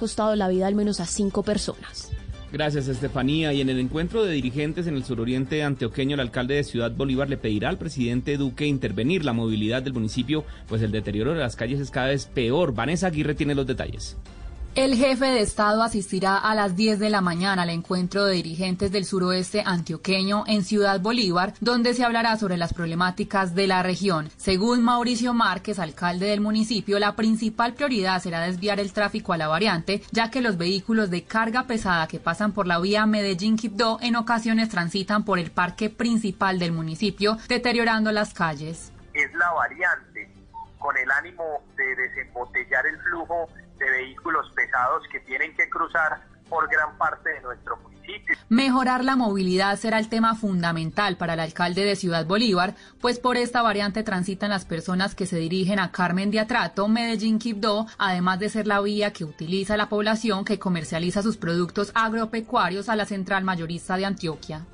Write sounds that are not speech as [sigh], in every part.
costado la vida al menos a cinco personas. Gracias, Estefanía. Y en el encuentro de dirigentes en el suroriente antioqueño, el alcalde de Ciudad Bolívar le pedirá al presidente Duque intervenir la movilidad del municipio, pues el deterioro de las calles es cada vez peor. Vanessa Aguirre tiene los detalles. El jefe de Estado asistirá a las 10 de la mañana al encuentro de dirigentes del suroeste antioqueño en Ciudad Bolívar, donde se hablará sobre las problemáticas de la región. Según Mauricio Márquez, alcalde del municipio, la principal prioridad será desviar el tráfico a la variante, ya que los vehículos de carga pesada que pasan por la vía Medellín-Quibdó en ocasiones transitan por el parque principal del municipio, deteriorando las calles. Es la variante con el ánimo de desembotellar el flujo de vehículos pesados que tienen que cruzar por gran parte de nuestro municipio. Mejorar la movilidad será el tema fundamental para el alcalde de Ciudad Bolívar, pues por esta variante transitan las personas que se dirigen a Carmen de Atrato, Medellín, Quibdó, además de ser la vía que utiliza la población que comercializa sus productos agropecuarios a la central mayorista de Antioquia.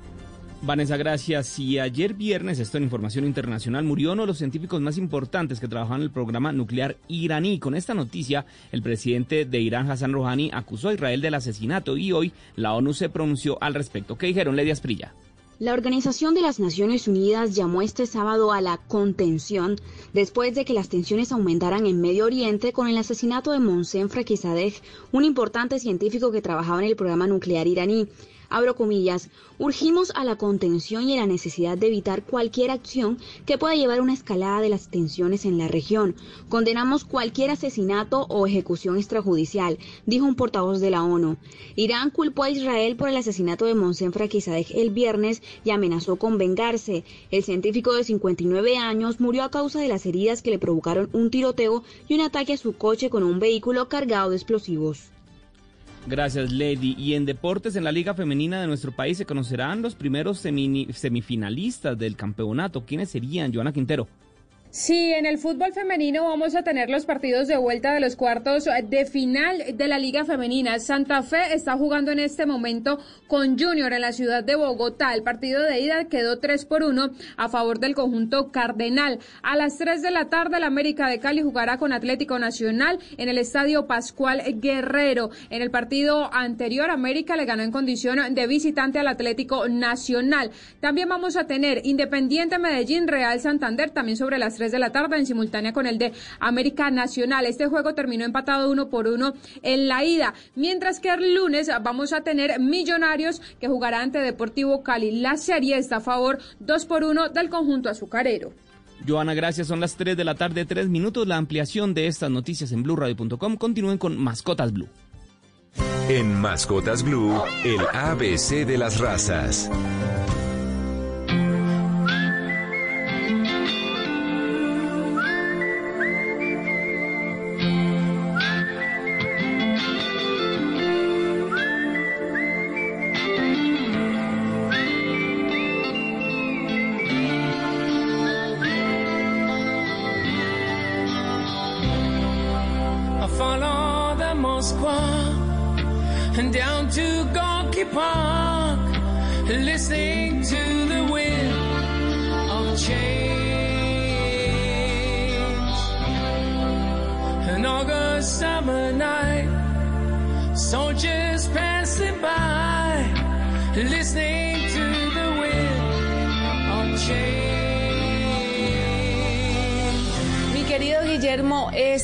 Vanessa, gracias. Y ayer viernes, esto en Información Internacional, murió uno de los científicos más importantes que trabajaban en el programa nuclear iraní. Con esta noticia, el presidente de Irán, Hassan Rouhani, acusó a Israel del asesinato y hoy la ONU se pronunció al respecto. ¿Qué dijeron, Ledia Asprilla? La Organización de las Naciones Unidas llamó este sábado a la contención después de que las tensiones aumentaran en Medio Oriente con el asesinato de Monsen Frakisadeh, un importante científico que trabajaba en el programa nuclear iraní abro comillas, urgimos a la contención y a la necesidad de evitar cualquier acción que pueda llevar a una escalada de las tensiones en la región. Condenamos cualquier asesinato o ejecución extrajudicial, dijo un portavoz de la ONU. Irán culpó a Israel por el asesinato de Monsen Frakisadeh el viernes y amenazó con vengarse. El científico de 59 años murió a causa de las heridas que le provocaron un tiroteo y un ataque a su coche con un vehículo cargado de explosivos. Gracias, Lady. Y en deportes, en la Liga Femenina de nuestro país se conocerán los primeros semifinalistas del campeonato. ¿Quiénes serían, Joana Quintero? Sí, en el fútbol femenino vamos a tener los partidos de vuelta de los cuartos de final de la Liga Femenina. Santa Fe está jugando en este momento con Junior en la ciudad de Bogotá. El partido de ida quedó 3 por 1 a favor del conjunto Cardenal. A las 3 de la tarde, la América de Cali jugará con Atlético Nacional en el estadio Pascual Guerrero. En el partido anterior, América le ganó en condición de visitante al Atlético Nacional. También vamos a tener Independiente Medellín, Real Santander, también sobre las 3 de la tarde en simultánea con el de América Nacional. Este juego terminó empatado uno por uno en la ida, mientras que el lunes vamos a tener Millonarios que jugará ante Deportivo Cali. La serie está a favor dos por uno del conjunto azucarero. Joana, gracias. Son las 3 de la tarde, 3 minutos. La ampliación de estas noticias en blueradio.com. Continúen con Mascotas Blue. En Mascotas Blue, el ABC de las razas.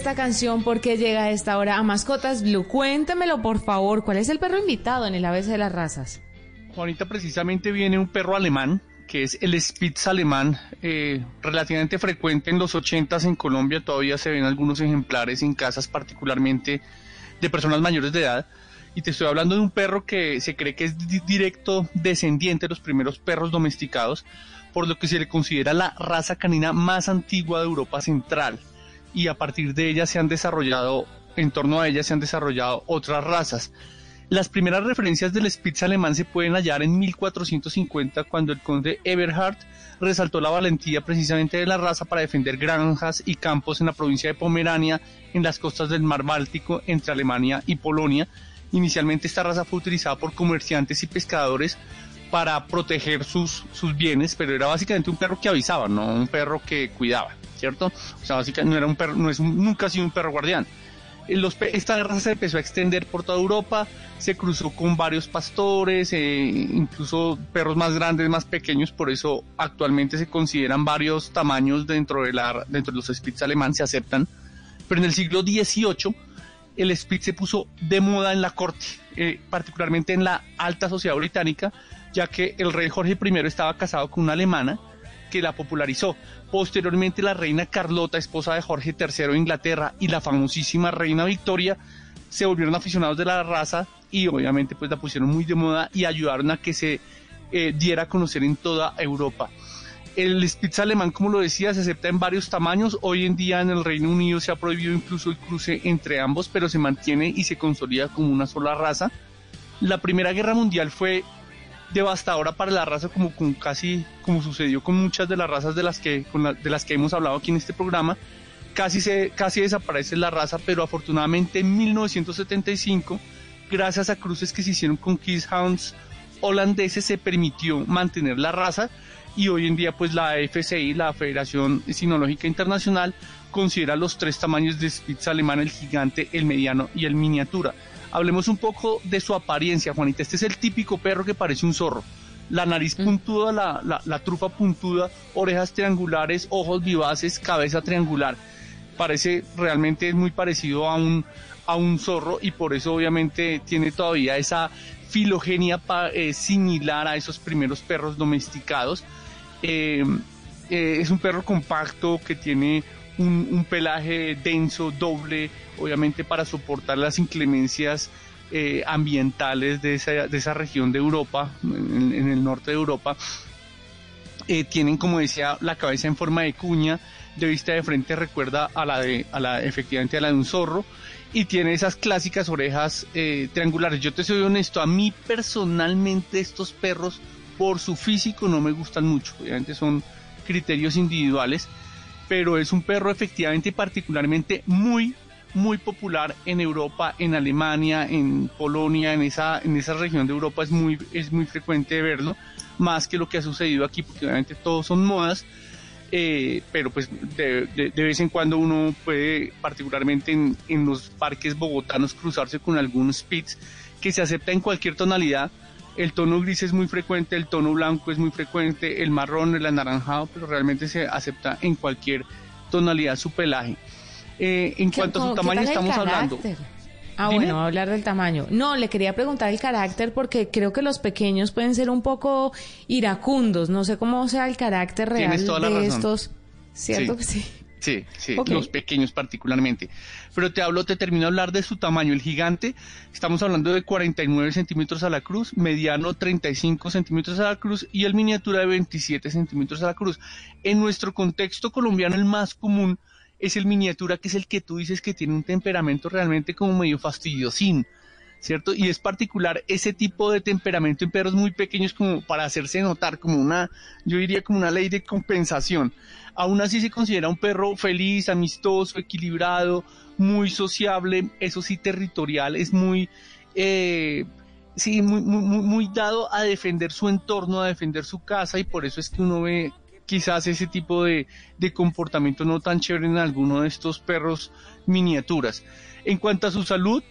Esta canción porque llega a esta hora a Mascotas Blue. Cuéntemelo, por favor, ¿cuál es el perro invitado en el ABC de las razas? Juanita, precisamente viene un perro alemán, que es el Spitz alemán, eh, relativamente frecuente en los 80 en Colombia. Todavía se ven algunos ejemplares en casas, particularmente de personas mayores de edad. Y te estoy hablando de un perro que se cree que es directo descendiente de los primeros perros domesticados, por lo que se le considera la raza canina más antigua de Europa Central y a partir de ella se han desarrollado, en torno a ella se han desarrollado otras razas. Las primeras referencias del Spitz alemán se pueden hallar en 1450 cuando el conde Eberhard resaltó la valentía precisamente de la raza para defender granjas y campos en la provincia de Pomerania en las costas del mar Báltico entre Alemania y Polonia. Inicialmente esta raza fue utilizada por comerciantes y pescadores para proteger sus, sus bienes, pero era básicamente un perro que avisaba, no un perro que cuidaba. ¿cierto? O sea, básicamente no era un perro, no es nunca ha sido un perro guardián. Los, esta raza se empezó a extender por toda Europa, se cruzó con varios pastores, eh, incluso perros más grandes, más pequeños, por eso actualmente se consideran varios tamaños dentro de, la, dentro de los Spitz alemán, se aceptan. Pero en el siglo XVIII el Spitz se puso de moda en la corte, eh, particularmente en la alta sociedad británica, ya que el rey Jorge I estaba casado con una alemana que la popularizó. Posteriormente la reina Carlota, esposa de Jorge III de Inglaterra, y la famosísima reina Victoria se volvieron aficionados de la raza y obviamente pues la pusieron muy de moda y ayudaron a que se eh, diera a conocer en toda Europa. El Spitz alemán, como lo decía, se acepta en varios tamaños. Hoy en día en el Reino Unido se ha prohibido incluso el cruce entre ambos, pero se mantiene y se consolida como una sola raza. La Primera Guerra Mundial fue devastadora para la raza como con casi como sucedió con muchas de las razas de las que de las que hemos hablado aquí en este programa casi se casi desaparece la raza pero afortunadamente en 1975 gracias a cruces que se hicieron con Hounds holandeses se permitió mantener la raza y hoy en día pues la FCI la Federación Sinológica Internacional considera los tres tamaños de Spitz alemán el gigante el mediano y el miniatura Hablemos un poco de su apariencia, Juanita. Este es el típico perro que parece un zorro. La nariz mm. puntuda, la, trufa puntuda, orejas triangulares, ojos vivaces, cabeza triangular. Parece realmente muy parecido a un, a un zorro y por eso obviamente tiene todavía esa filogenia eh, similar a esos primeros perros domesticados. Eh, eh, es un perro compacto que tiene un, pelaje denso, doble, obviamente para soportar las inclemencias eh, ambientales de esa, de esa, región de Europa, en, el norte de Europa. Eh, tienen, como decía, la cabeza en forma de cuña, de vista de frente recuerda a la de, a la, efectivamente a la de un zorro, y tiene esas clásicas orejas eh, triangulares. Yo te soy honesto, a mí personalmente estos perros, por su físico, no me gustan mucho. Obviamente son criterios individuales pero es un perro efectivamente particularmente muy muy popular en Europa, en Alemania, en Polonia, en esa, en esa región de Europa. Es muy, es muy frecuente verlo, más que lo que ha sucedido aquí, porque obviamente todos son modas, eh, pero pues de, de, vez en cuando uno puede, particularmente en, en los parques bogotanos, cruzarse con algunos Spitz que se acepta en cualquier tonalidad, el tono gris es muy frecuente, el tono blanco es muy frecuente, el marrón, el anaranjado, pero realmente se acepta en cualquier tonalidad su pelaje. Eh, en cuanto a su tamaño estamos hablando. Ah, bueno, hablar del tamaño. No, le quería preguntar el carácter porque creo que los pequeños pueden ser un poco iracundos. No sé cómo sea el carácter real de estos. ¿Cierto que sí? Sí, sí, los pequeños particularmente. Pero te hablo, te termino de hablar de su tamaño. El gigante, estamos hablando de 49 centímetros a la cruz, mediano 35 centímetros a la cruz y el miniatura de 27 centímetros a la cruz. En nuestro contexto colombiano, el más común es el miniatura, que es el que tú dices que tiene un temperamento realmente como medio fastidiosín. ¿Cierto? Y es particular ese tipo de temperamento en perros muy pequeños como para hacerse notar, como una, yo diría como una ley de compensación. Aún así se considera un perro feliz, amistoso, equilibrado, muy sociable, eso sí territorial, es muy, eh, sí, muy, muy, muy dado a defender su entorno, a defender su casa y por eso es que uno ve quizás ese tipo de, de comportamiento no tan chévere en alguno de estos perros miniaturas. En cuanto a su salud,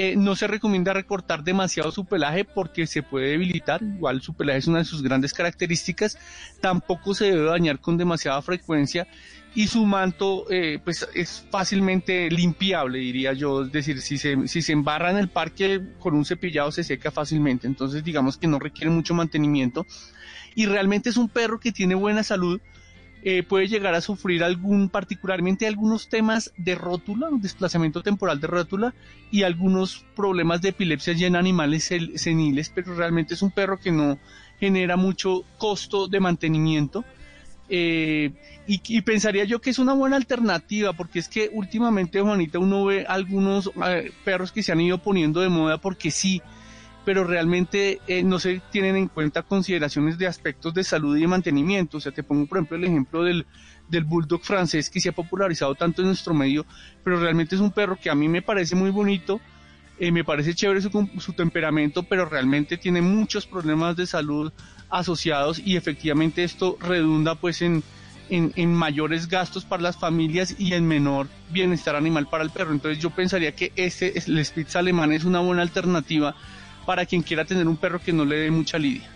eh, no se recomienda recortar demasiado su pelaje porque se puede debilitar, igual su pelaje es una de sus grandes características, tampoco se debe dañar con demasiada frecuencia y su manto eh, pues es fácilmente limpiable diría yo, es decir, si se, si se embarra en el parque con un cepillado se seca fácilmente, entonces digamos que no requiere mucho mantenimiento. Y realmente es un perro que tiene buena salud, eh, puede llegar a sufrir algún, particularmente algunos temas de rótula, un desplazamiento temporal de rótula y algunos problemas de epilepsia ya en animales seniles, pero realmente es un perro que no genera mucho costo de mantenimiento. Eh, y, pensaría yo que es una buena alternativa, porque es que últimamente, Juanita, uno ve algunos eh, perros que se han ido poniendo de moda porque sí, pero realmente eh, no se tienen en cuenta consideraciones de aspectos de salud y de mantenimiento. O sea, te pongo por ejemplo el ejemplo del, del bulldog francés que se ha popularizado tanto en nuestro medio, pero realmente es un perro que a mí me parece muy bonito, eh, me parece chévere su, su temperamento, pero realmente tiene muchos problemas de salud asociados y efectivamente esto redunda pues en, en, mayores gastos para las familias y en menor bienestar animal para el perro. Entonces yo pensaría que este, el Spitz alemán es una buena alternativa para quien quiera tener un perro que no le dé mucha lidia.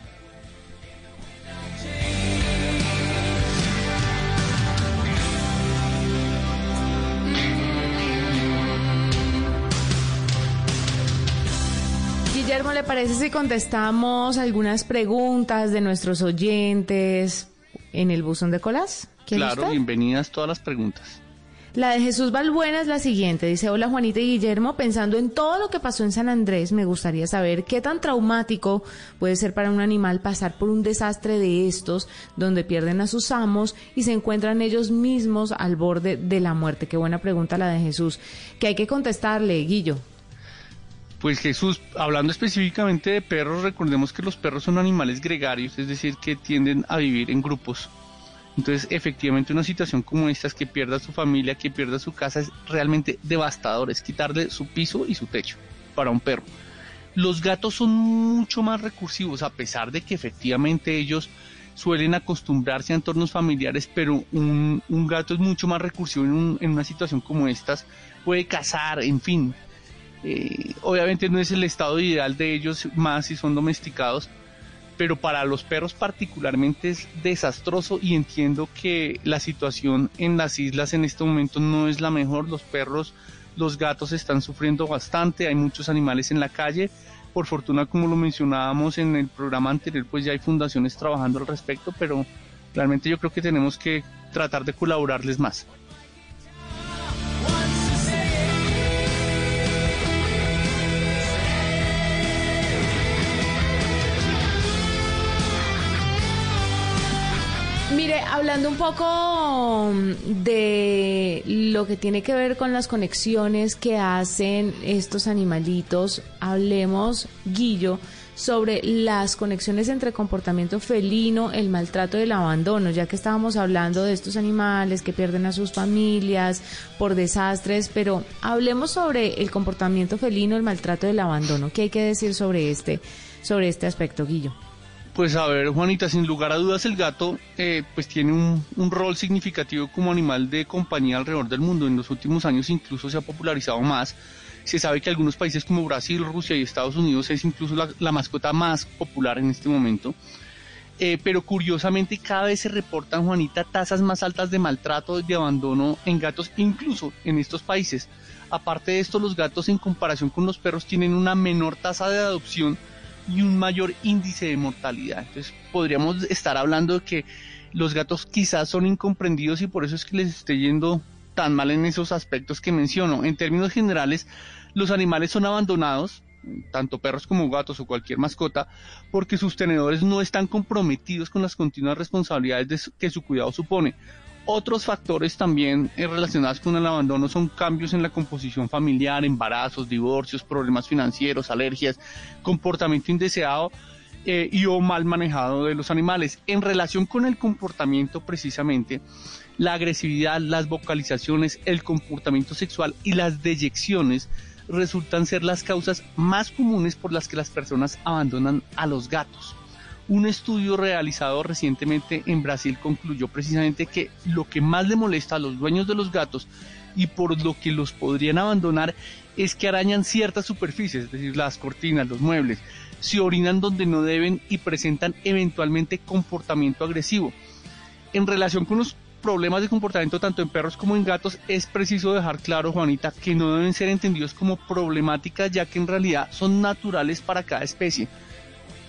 Guillermo, ¿le parece si contestamos algunas preguntas de nuestros oyentes en el buzón de colas? Claro, bienvenidas todas las preguntas. La de Jesús Balbuena es la siguiente. Dice, hola Juanita y Guillermo, pensando en todo lo que pasó en San Andrés, me gustaría saber qué tan traumático puede ser para un animal pasar por un desastre de estos, donde pierden a sus amos y se encuentran ellos mismos al borde de la muerte. Qué buena pregunta la de Jesús. Que hay que contestarle, Guillo. Pues Jesús, hablando específicamente de perros, recordemos que los perros son animales gregarios, es decir, que tienden a vivir en grupos. Entonces, efectivamente, una situación como esta es que pierda su familia, que pierda su casa, es realmente devastador, es quitarle su piso y su techo para un perro. Los gatos son mucho más recursivos, a pesar de que efectivamente ellos suelen acostumbrarse a entornos familiares, pero un, gato es mucho más recursivo en, en una situación como estas, puede cazar, en fin, eh, obviamente no es el estado ideal de ellos, más si son domesticados, pero para los perros particularmente es desastroso y entiendo que la situación en las islas en este momento no es la mejor. Los perros, los gatos están sufriendo bastante, hay muchos animales en la calle. Por fortuna, como lo mencionábamos en el programa anterior, pues ya hay fundaciones trabajando al respecto, pero realmente yo creo que tenemos que tratar de colaborarles más. Mire, hablando un poco mm, de lo que tiene que ver con las conexiones que hacen estos animalitos, hablemos, Guillo, sobre las conexiones entre comportamiento felino, el maltrato y el abandono, ya que estábamos hablando de estos animales que pierden a sus familias por desastres, pero hablemos sobre el comportamiento felino, el maltrato y el abandono. ¿Qué hay que decir sobre este, sobre este aspecto, Guillo? Pues a ver, Juanita, sin lugar a dudas el gato eh, pues tiene un, rol significativo como animal de compañía alrededor del mundo. En los últimos años incluso se ha popularizado más. Se sabe que algunos países como Brasil, Rusia y Estados Unidos es incluso la, mascota más popular en este momento. Eh, pero curiosamente cada vez se reportan, Juanita, tasas más altas de maltrato y de abandono en gatos, incluso en estos países. Aparte de esto, los gatos en comparación con los perros tienen una menor tasa de adopción y un mayor índice de mortalidad. Entonces podríamos estar hablando de que los gatos quizás son incomprendidos y por eso es que les esté yendo tan mal en esos aspectos que menciono. En términos generales, los animales son abandonados, tanto perros como gatos o cualquier mascota, porque sus tenedores no están comprometidos con las continuas responsabilidades que su cuidado supone. Otros factores también eh, relacionados con el abandono son cambios en la composición familiar, embarazos, divorcios, problemas financieros, alergias, comportamiento indeseado eh, y o mal manejado de los animales. En relación con el comportamiento precisamente, la agresividad, las vocalizaciones, el comportamiento sexual y las deyecciones resultan ser las causas más comunes por las que las personas abandonan a los gatos. Un estudio realizado recientemente en Brasil concluyó precisamente que lo que más le molesta a los dueños de los gatos y por lo que los podrían abandonar es que arañan ciertas superficies, es decir, las cortinas, los muebles, se orinan donde no deben y presentan eventualmente comportamiento agresivo. En relación con los problemas de comportamiento tanto en perros como en gatos, es preciso dejar claro, Juanita, que no deben ser entendidos como problemáticas ya que en realidad son naturales para cada especie.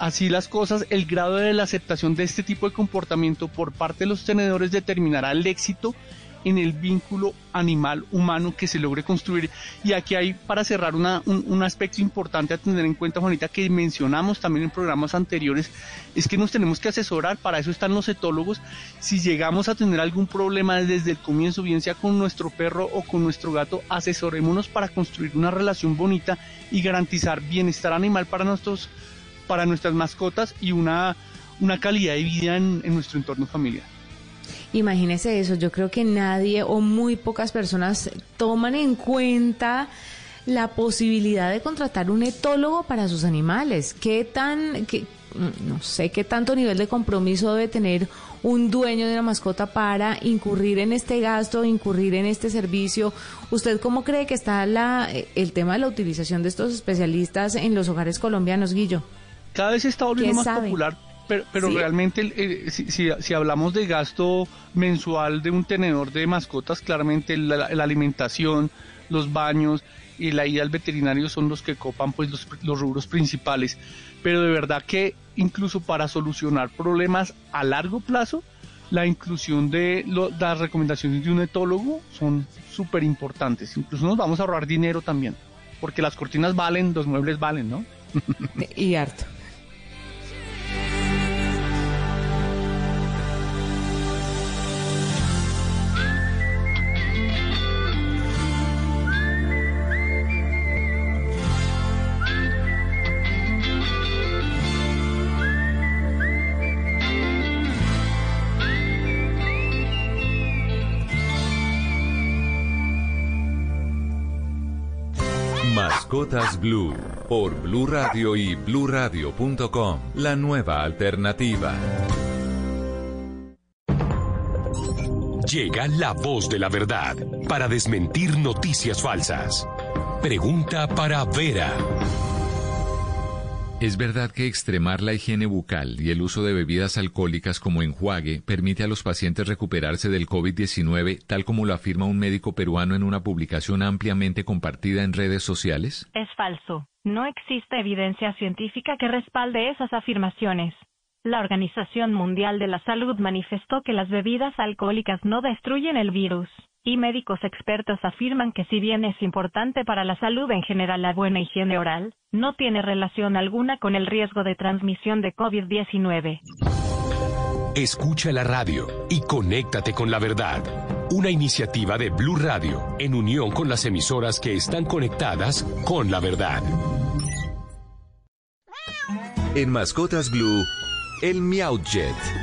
Así las cosas, el grado de la aceptación de este tipo de comportamiento por parte de los tenedores determinará el éxito en el vínculo animal-humano que se logre construir. Y aquí hay, para cerrar, un, aspecto importante a tener en cuenta, Juanita, que mencionamos también en programas anteriores, es que nos tenemos que asesorar, para eso están los etólogos. Si llegamos a tener algún problema desde el comienzo, bien sea con nuestro perro o con nuestro gato, asesorémonos para construir una relación bonita y garantizar bienestar animal para nuestros para nuestras mascotas y una, una calidad de vida en, nuestro entorno familiar. Imagínese eso, yo creo que nadie o muy pocas personas toman en cuenta la posibilidad de contratar un etólogo para sus animales. ¿Qué tan, qué, no sé qué tanto nivel de compromiso debe tener un dueño de una mascota para incurrir en este gasto, incurrir en este servicio. ¿Usted cómo cree que está la, el tema de la utilización de estos especialistas en los hogares colombianos, Guillo? Cada vez se está volviendo más popular, pero, pero realmente eh, si, si, hablamos de gasto mensual de un tenedor de mascotas, claramente la, alimentación, los baños y la ida al veterinario son los que copan pues los, los rubros principales. Pero de verdad que incluso para solucionar problemas a largo plazo, la inclusión de las recomendaciones de un etólogo son súper importantes. Incluso nos vamos a ahorrar dinero también, porque las cortinas valen, los muebles valen, ¿no? [laughs] y harto. Mascotas Blue por Blue Radio y BlueRadio.com, la nueva alternativa. Llega la voz de la verdad para desmentir noticias falsas. Pregunta para Vera. ¿Es verdad que extremar la higiene bucal y el uso de bebidas alcohólicas como enjuague permite a los pacientes recuperarse del COVID-19, tal como lo afirma un médico peruano en una publicación ampliamente compartida en redes sociales? Es falso. No existe evidencia científica que respalde esas afirmaciones. La Organización Mundial de la Salud manifestó que las bebidas alcohólicas no destruyen el virus y médicos expertos afirman que si bien es importante para la salud en general la buena higiene oral, no tiene relación alguna con el riesgo de transmisión de COVID-19. Escucha la radio y conéctate con la verdad. Una iniciativa de Blue Radio en unión con las emisoras que están conectadas con la verdad. En Mascotas Blue, il-Mjawġed.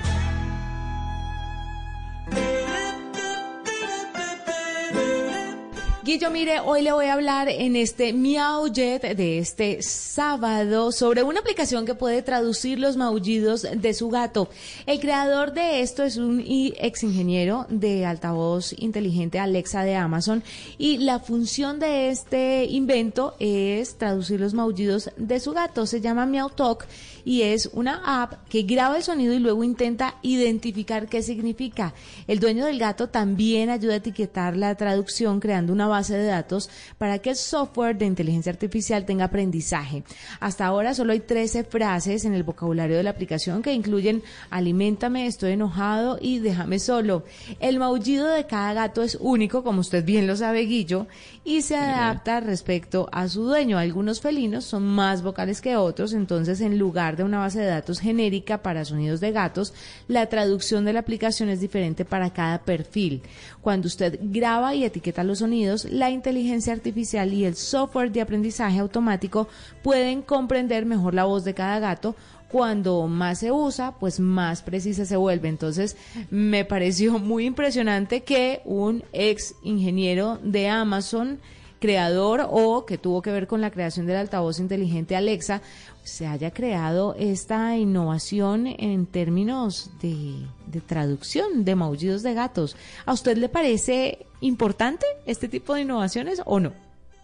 Guillo, mire, hoy le voy a hablar en este Miau Jet de este sábado sobre una aplicación que puede traducir los maullidos de su gato. El creador de esto es un ex ingeniero de altavoz inteligente Alexa de Amazon y la función de este invento es traducir los maullidos de su gato. Se llama Meow Talk y es una app que graba el sonido y luego intenta identificar qué significa. El dueño del gato también ayuda a etiquetar la traducción creando una base de datos para que el software de inteligencia artificial tenga aprendizaje. Hasta ahora solo hay 13 frases en el vocabulario de la aplicación que incluyen aliméntame, estoy enojado y déjame solo. El maullido de cada gato es único, como usted bien lo sabe, Guillo, y se adapta respecto a su dueño. Algunos felinos son más vocales que otros, entonces en lugar de una base de datos genérica para sonidos de gatos, la traducción de la aplicación es diferente para cada perfil. Cuando usted graba y etiqueta los sonidos, la inteligencia artificial y el software de aprendizaje automático pueden comprender mejor la voz de cada gato cuando más se usa, pues más precisa se vuelve. Entonces, me pareció [laughs] muy impresionante que un ex ingeniero de Amazon, creador o que tuvo que ver con la creación del altavoz inteligente Alexa, se haya creado esta innovación en términos de, de traducción de maullidos de gatos. ¿A usted le parece importante este tipo de innovaciones o no?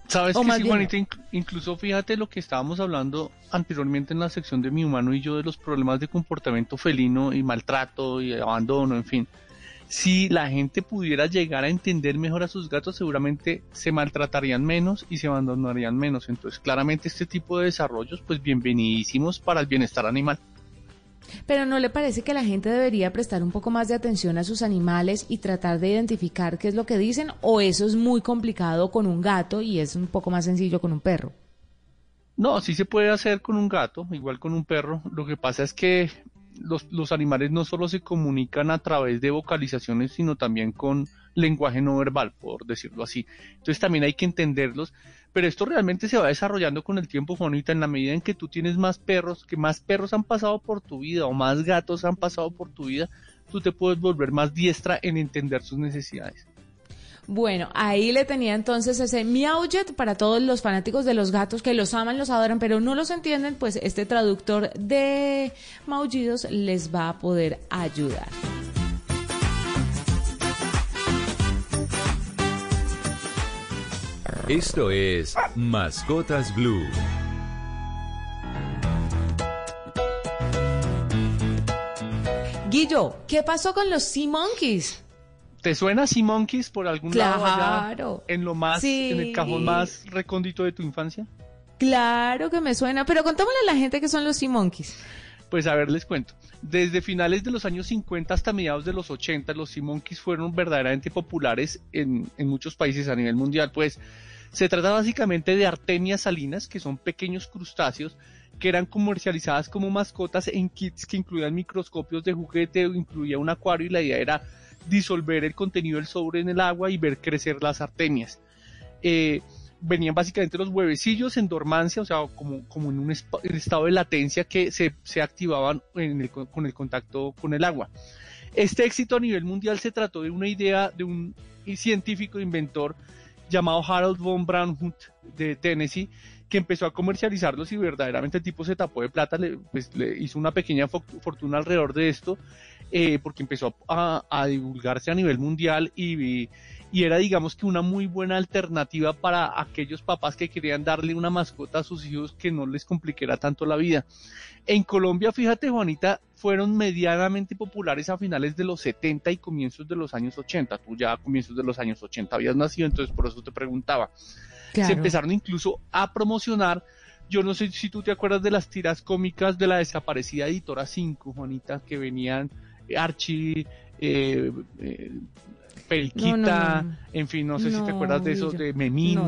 Sabes que sí, Juanita, incluso fíjate lo que estábamos hablando anteriormente en la sección de mi humano y yo de los problemas de comportamiento felino y maltrato y abandono, en fin. Si la gente pudiera llegar a entender mejor a sus gatos, seguramente se maltratarían menos y se abandonarían menos. Entonces, claramente este tipo de desarrollos, pues bienvenidísimos para el bienestar animal. Pero ¿no le parece que la gente debería prestar un poco más de atención a sus animales y tratar de identificar qué es lo que dicen? ¿O eso es muy complicado con un gato y es un poco más sencillo con un perro? No, sí se puede hacer con un gato, igual con un perro. Lo que pasa es que los, animales no solo se comunican a través de vocalizaciones, sino también con lenguaje no verbal, por decirlo así. Entonces también hay que entenderlos pero esto realmente se va desarrollando con el tiempo, Juanita, en la medida en que tú tienes más perros, que más perros han pasado por tu vida o más gatos han pasado por tu vida, tú te puedes volver más diestra en entender sus necesidades. Bueno, ahí le tenía entonces ese Meowjet para todos los fanáticos de los gatos que los aman, los adoran, pero no los entienden, pues este traductor de maullidos les va a poder ayudar. Esto es Mascotas Blue. Guillo, ¿qué pasó con los Sea Monkeys? ¿Te suena Sea Monkeys por algún lado en lo más, en el cajón más recóndito de tu infancia? Claro que me suena, pero contámosle a la gente que son los Sea Monkeys. Pues a ver, les cuento. Desde finales de los años 50 hasta mediados de los 80, los Sea Monkeys fueron verdaderamente populares en, en muchos países a nivel mundial. Pues se trata básicamente de artemias salinas, que son pequeños crustáceos que eran comercializadas como mascotas en kits que incluían microscopios de juguete, incluía un acuario y la idea era disolver el contenido del sobre en el agua y ver crecer las artemias. Eh, venían básicamente los huevecillos en dormancia, o sea, como, en un estado de latencia que se activaban con el contacto con el agua. Este éxito a nivel mundial se trató de una idea de un científico inventor llamado Harold von Braunhut de Tennessee, que empezó a comercializarlos y verdaderamente el tipo se tapó de plata, le, pues, le hizo una pequeña fortuna alrededor de esto eh, porque empezó a, divulgarse a nivel mundial y, y, era digamos que una muy buena alternativa para aquellos papás que querían darle una mascota a sus hijos que no les complicara tanto la vida. En Colombia, fíjate Juanita, fueron medianamente populares a finales de los 70 y comienzos de los años 80. Tú ya a comienzos de los años 80 habías nacido, entonces por eso te preguntaba. Se empezaron incluso a promocionar yo no sé si tú te acuerdas de las tiras cómicas de la desaparecida editora 5, Juanita, que venían Archie, eh, eh, Periquita, en fin, no sé si te acuerdas de eso, de Memín,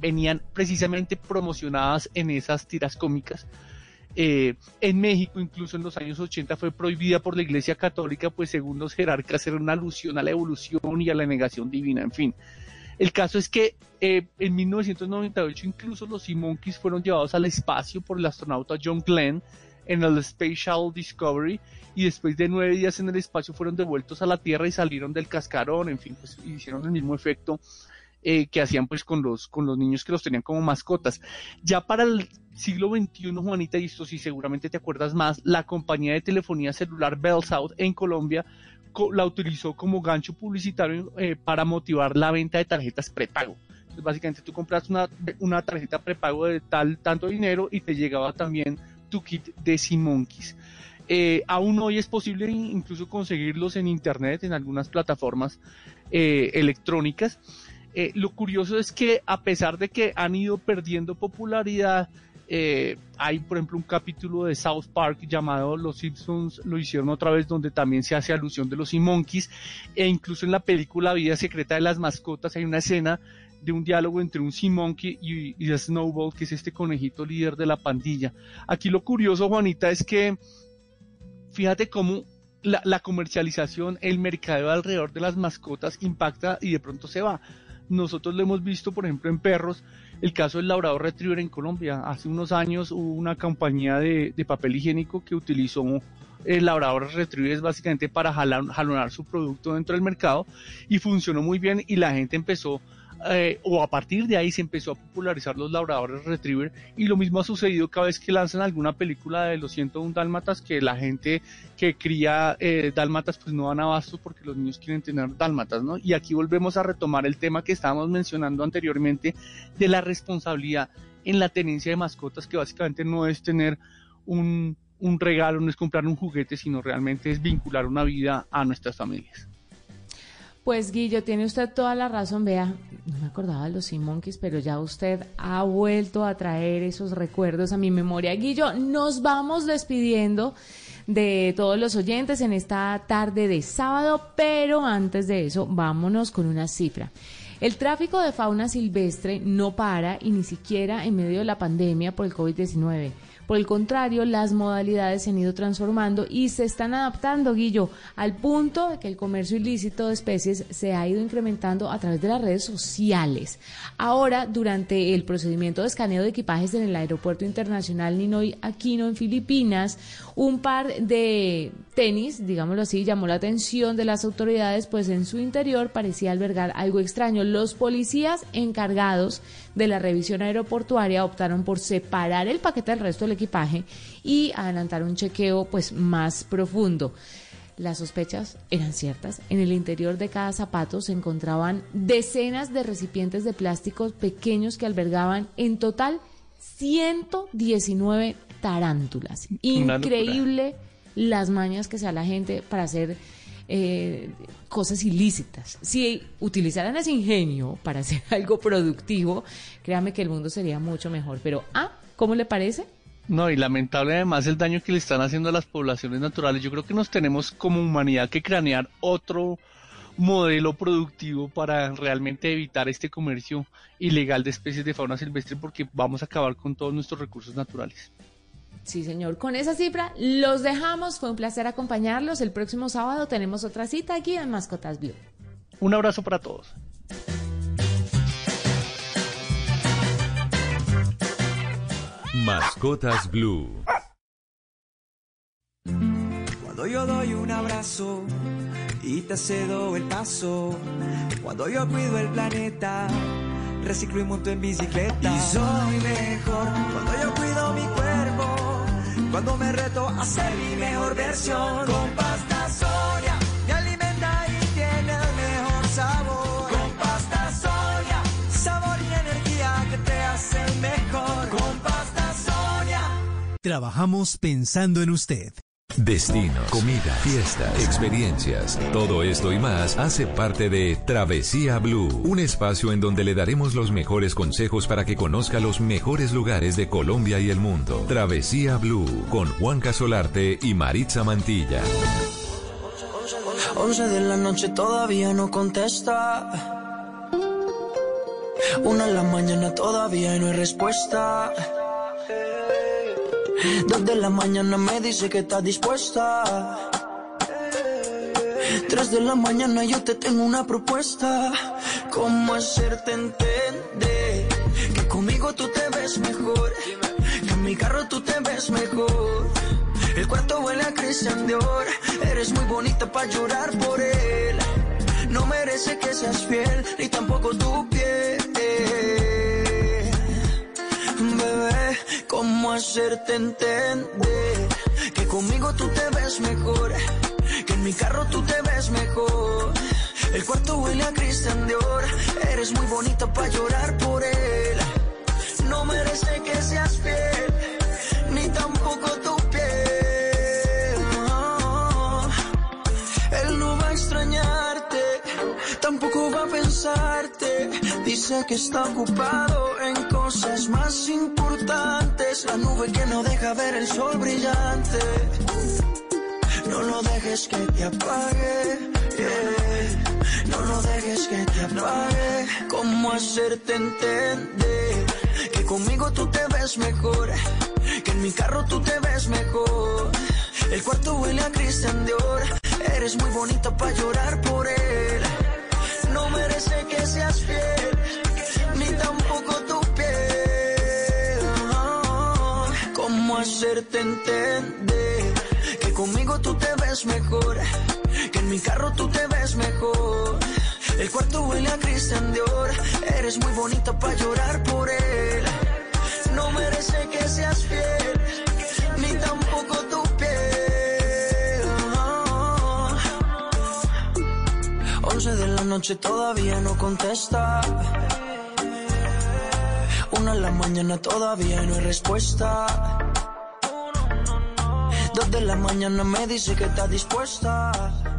venían precisamente promocionadas en esas tiras cómicas. Eh, en México, incluso en los años 80, fue prohibida por la Iglesia Católica, pues según los jerarcas era una alusión a la evolución y a la negación divina, en fin. El caso es que eh, en 1998 incluso los Sea Monkeys fueron llevados al espacio por el astronauta John Glenn en el Space Shuttle Discovery y después de nueve días en el espacio fueron devueltos a la Tierra y salieron del cascarón, en fin, pues hicieron el mismo efecto eh, que hacían pues con los, con los niños que los tenían como mascotas. Ya para el siglo XXI, Juanita, y esto sí seguramente te acuerdas más, la compañía de telefonía celular Bell South en Colombia la utilizó como gancho publicitario eh, para motivar la venta de tarjetas prepago. Entonces, básicamente tú compras una, una tarjeta prepago de tal tanto dinero y te llegaba también de Simonkeys. Eh, aún hoy es posible incluso conseguirlos en internet, en algunas plataformas eh, electrónicas. Eh, lo curioso es que a pesar de que han ido perdiendo popularidad, hay por ejemplo un capítulo de South Park llamado Los Simpsons lo hicieron otra vez donde también se hace alusión de los Sea Monkeys e incluso en la película Vida Secreta de las Mascotas hay una escena de un diálogo entre un Sea Monkey y, y Snowball que es este conejito líder de la pandilla. Aquí lo curioso Juanita es que fíjate cómo la, comercialización, el mercadeo alrededor de las mascotas impacta y de pronto se va. Nosotros lo hemos visto, por ejemplo, en perros, el caso del labrador retriever en Colombia. Hace unos años hubo una compañía de, papel higiénico que utilizó el labrador retriever básicamente para jalonar su producto dentro del mercado y funcionó muy bien y la gente empezó eh, o a partir de ahí se empezó a popularizar los labradores retriever y lo mismo ha sucedido cada vez que lanzan alguna película de los 101 dálmatas que la gente que cría eh, dálmatas pues no dan abasto porque los niños quieren tener dálmatas, ¿no? Y aquí volvemos a retomar el tema que estábamos mencionando anteriormente de la responsabilidad en la tenencia de mascotas que básicamente no es tener un, un regalo, no es comprar un juguete, sino realmente es vincular una vida a nuestras familias. Pues Guillo, tiene usted toda la razón. Vea, no me acordaba de los Sea Monkeys, pero ya usted ha vuelto a traer esos recuerdos a mi memoria. Guillo, nos vamos despidiendo de todos los oyentes en esta tarde de sábado, pero antes de eso, vámonos con una cifra. El tráfico de fauna silvestre no para y ni siquiera en medio de la pandemia por el COVID-19. Por el contrario, las modalidades se han ido transformando y se están adaptando, Guillo, al punto de que el comercio ilícito de especies se ha ido incrementando a través de las redes sociales. Ahora, durante el procedimiento de escaneo de equipajes en el Aeropuerto Internacional Ninoy Aquino en Filipinas, un par de tenis, digámoslo así, llamó la atención de las autoridades, pues en su interior parecía albergar algo extraño. Los policías encargados de la revisión aeroportuaria optaron por separar el paquete del resto del equipaje y adelantar un chequeo pues más profundo. Las sospechas eran ciertas. En el interior de cada zapato se encontraban decenas de recipientes de plásticos pequeños que albergaban en total 119 tarántulas. Increíble las mañas que sea la gente para hacer eh, cosas ilícitas. Si utilizaran ese ingenio para hacer [laughs] algo productivo, créame que el mundo sería mucho mejor. Pero, ah, ¿cómo le parece? No, y lamentable además el daño que le están haciendo a las poblaciones naturales. Yo creo que nos tenemos como humanidad que cranear otro modelo productivo para realmente evitar este comercio ilegal de especies de fauna silvestre porque vamos a acabar con todos nuestros recursos naturales. Sí, señor. Con esa cifra los dejamos. Fue un placer acompañarlos. El próximo sábado tenemos otra cita aquí en Mascotas Blue. Un abrazo para todos. Mascotas Blue. Cuando yo doy un abrazo y te cedo el paso, cuando yo cuido el planeta, reciclo y monto en bicicleta. Y soy mejor cuando yo cuido mi cuerpo cuando me reto a ser mi mejor versión. Con pasta Sonia me alimenta y tiene el mejor sabor. Con pasta Sonia, sabor y energía que te hacen mejor. Con pasta Sonia. Trabajamos pensando en usted. Destinos, comida, fiestas, experiencias, todo esto y más hace parte de Travesía Blue, un espacio en donde le daremos los mejores consejos para que conozca los mejores lugares de Colombia y el mundo. Travesía Blue con Juan Casolarte y Maritza Mantilla. 11 de la noche todavía no contesta. Una en la mañana todavía no hay respuesta. Dos de la mañana me dice que está dispuesta. Tres de la mañana yo te tengo una propuesta. ¿Cómo hacerte entender que conmigo tú te ves mejor? Que en mi carro tú te ves mejor. El cuarto huele a Christian Dior. Eres muy bonita para llorar por él. No merece que seas fiel, ni tampoco tu piel. ¿Cómo hacerte entender que conmigo tú te ves mejor? Que en mi carro tú te ves mejor. El cuarto huele a Christian Dior. Eres muy bonita para llorar por él. No merece que seas fiel, ni tampoco tu piel. Él no va a extrañarte, tampoco va a pensarte. Dice que está ocupado en cosas más importantes. La nube que no deja ver el sol brillante. No lo dejes que te apague. No lo dejes que te apague. ¿Cómo hacerte entender que conmigo tú te ves mejor? Que en mi carro tú te ves mejor. El cuarto huele a Christian Dior. Eres muy bonita para llorar por él. Hacerte entender que conmigo tú te ves mejor? Que en mi carro tú te ves mejor. El cuarto huele a Christian Dior. Eres muy bonita para llorar por él. No merece que seas fiel, ni tampoco tu piel. 11 de la noche todavía no contesta. Una en la mañana todavía no hay respuesta. Dos de la mañana me dice que está dispuesta.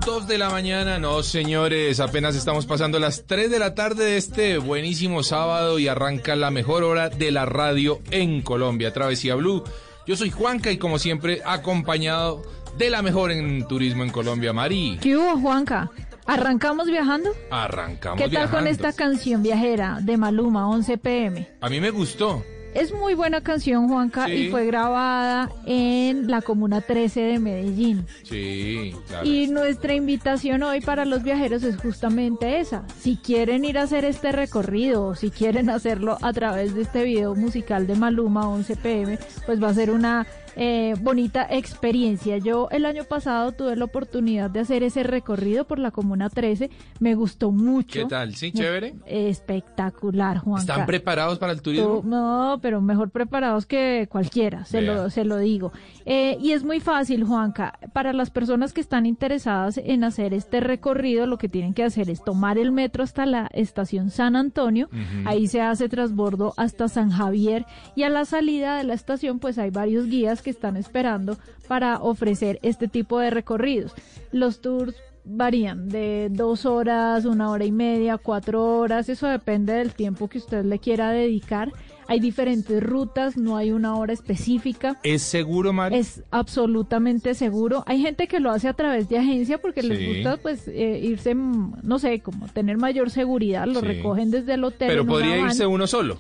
Dos de la mañana, no señores, apenas estamos pasando las 3 de la tarde de este buenísimo sábado y arranca la mejor hora de la radio en Colombia, Travesía Blue. Yo soy Juanca y como siempre acompañado de la mejor en turismo en Colombia, Mari. ¿Qué hubo, Juanca? ¿Arrancamos viajando? Arrancamos ¿Qué tal con esta canción viajera de Maluma, 11 pm? A mí me gustó. Es muy buena canción, Juanca, y fue grabada en la Comuna 13 de Medellín. Sí, claro. Y nuestra invitación hoy para los viajeros es justamente esa. Si quieren ir a hacer este recorrido o si quieren hacerlo a través de este video musical de Maluma 11 pm, pues va a ser una eh, bonita experiencia. Yo el año pasado tuve la oportunidad de hacer ese recorrido por la Comuna 13. Me gustó mucho. ¿Qué tal? ¿Sí? ¿Chévere? Espectacular, Juan. ¿Están preparados para el turismo? No, pero mejor preparados que cualquiera, se, lo, se lo digo. Eh, y es muy fácil, Juanca. Para las personas que están interesadas en hacer este recorrido, lo que tienen que hacer es tomar el metro hasta la estación San Antonio. Ahí se hace transbordo hasta San Javier. Y a la salida de la estación, pues hay varios guías que están esperando para ofrecer este tipo de recorridos. Los tours varían de dos horas, una hora y media, cuatro horas, eso depende del tiempo que usted le quiera dedicar. Hay diferentes rutas, no hay una hora específica. ¿Es seguro, Mari? Es absolutamente seguro. Hay gente que lo hace a través de agencia porque les gusta pues eh, irse, no sé, como tener mayor seguridad, lo recogen desde el hotel. Pero podría irse uno solo.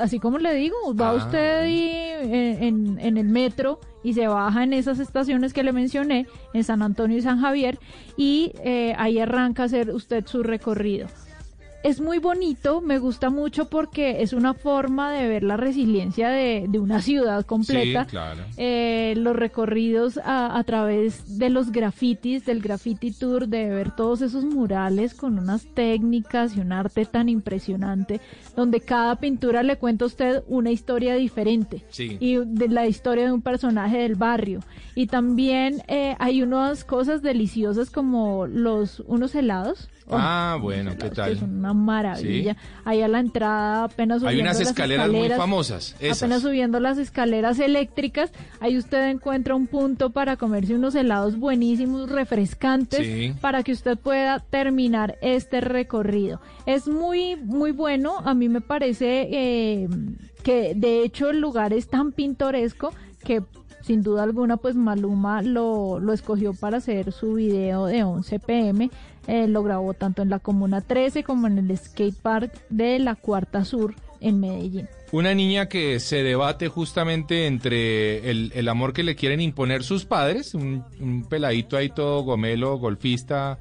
Así como le digo, va ah. usted en, en, el metro y se baja en esas estaciones que le mencioné, en San Antonio y San Javier, y eh, ahí arranca a hacer usted su recorrido es muy bonito, me gusta mucho porque es una forma de ver la resiliencia de, una ciudad completa. Eh, los recorridos a, través de los grafitis, del graffiti tour, de ver todos esos murales con unas técnicas y un arte tan impresionante, donde cada pintura le cuenta a usted una historia diferente y de la historia de un personaje del barrio. Y también eh, hay unas cosas deliciosas como los unos helados ah, bueno, ¿qué tal? Es una maravilla. Ahí a la entrada, apenas subiendo Hay unas escaleras, muy famosas. Apenas subiendo las escaleras eléctricas, ahí usted encuentra un punto para comerse unos helados buenísimos, refrescantes, para que usted pueda terminar este recorrido. Es muy, muy bueno. A mí me parece eh, que de hecho el lugar es tan pintoresco que sin duda alguna, pues Maluma lo, lo escogió para hacer su video de 11 pm. Eh, lo grabó tanto en la Comuna 13 como en el skate park de la Cuarta Sur en Medellín. Una niña que se debate justamente entre el, amor que le quieren imponer sus padres, un, un peladito ahí todo gomelo, golfista,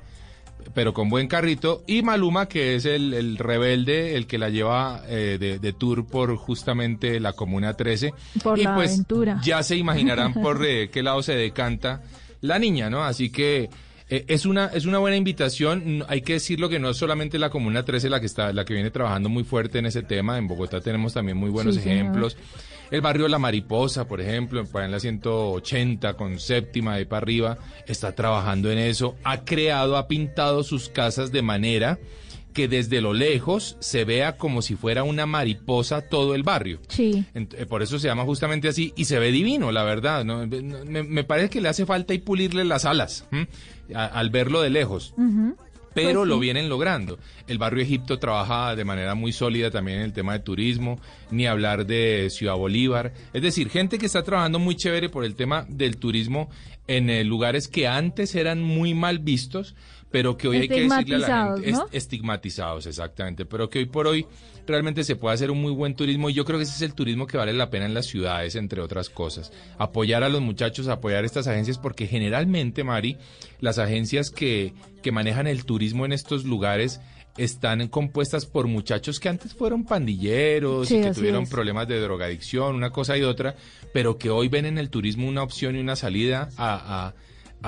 pero con buen carrito, y Maluma, que es el, rebelde, el que la lleva eh, de, tour por justamente la Comuna 13. Por y la pues aventura. ya se imaginarán por [laughs] eh, qué lado se decanta la niña, ¿no? Así que eh, es una es una buena invitación. Hay que decirlo que no es solamente la Comuna 13 la que está la que viene trabajando muy fuerte en ese tema. En Bogotá tenemos también muy buenos ejemplos. El barrio La Mariposa, por ejemplo, en la 180 con séptima de para arriba, está trabajando en eso. Ha creado, ha pintado sus casas de manera que desde lo lejos se vea como si fuera una mariposa todo el barrio. Sí. Eh, por eso se llama justamente así y se ve divino, la verdad. ¿no? Me, parece que le hace falta y pulirle las alas al verlo de lejos pero pues lo vienen logrando. El barrio Egipto trabaja de manera muy sólida también en el tema de turismo, ni hablar de Ciudad Bolívar. Es decir, gente que está trabajando muy chévere por el tema del turismo en eh, lugares que antes eran muy mal vistos, pero que hoy hay que decirle a la gente, estigmatizados, exactamente, pero que hoy por hoy realmente se puede hacer un muy buen turismo y yo creo que ese es el turismo que vale la pena en las ciudades, entre otras cosas. Apoyar a los muchachos, apoyar estas agencias, porque generalmente, Mari, las agencias que, que manejan el turismo en estos lugares están compuestas por muchachos que antes fueron pandilleros y que tuvieron problemas de drogadicción, una cosa y otra, pero que hoy ven en el turismo una opción y una salida a a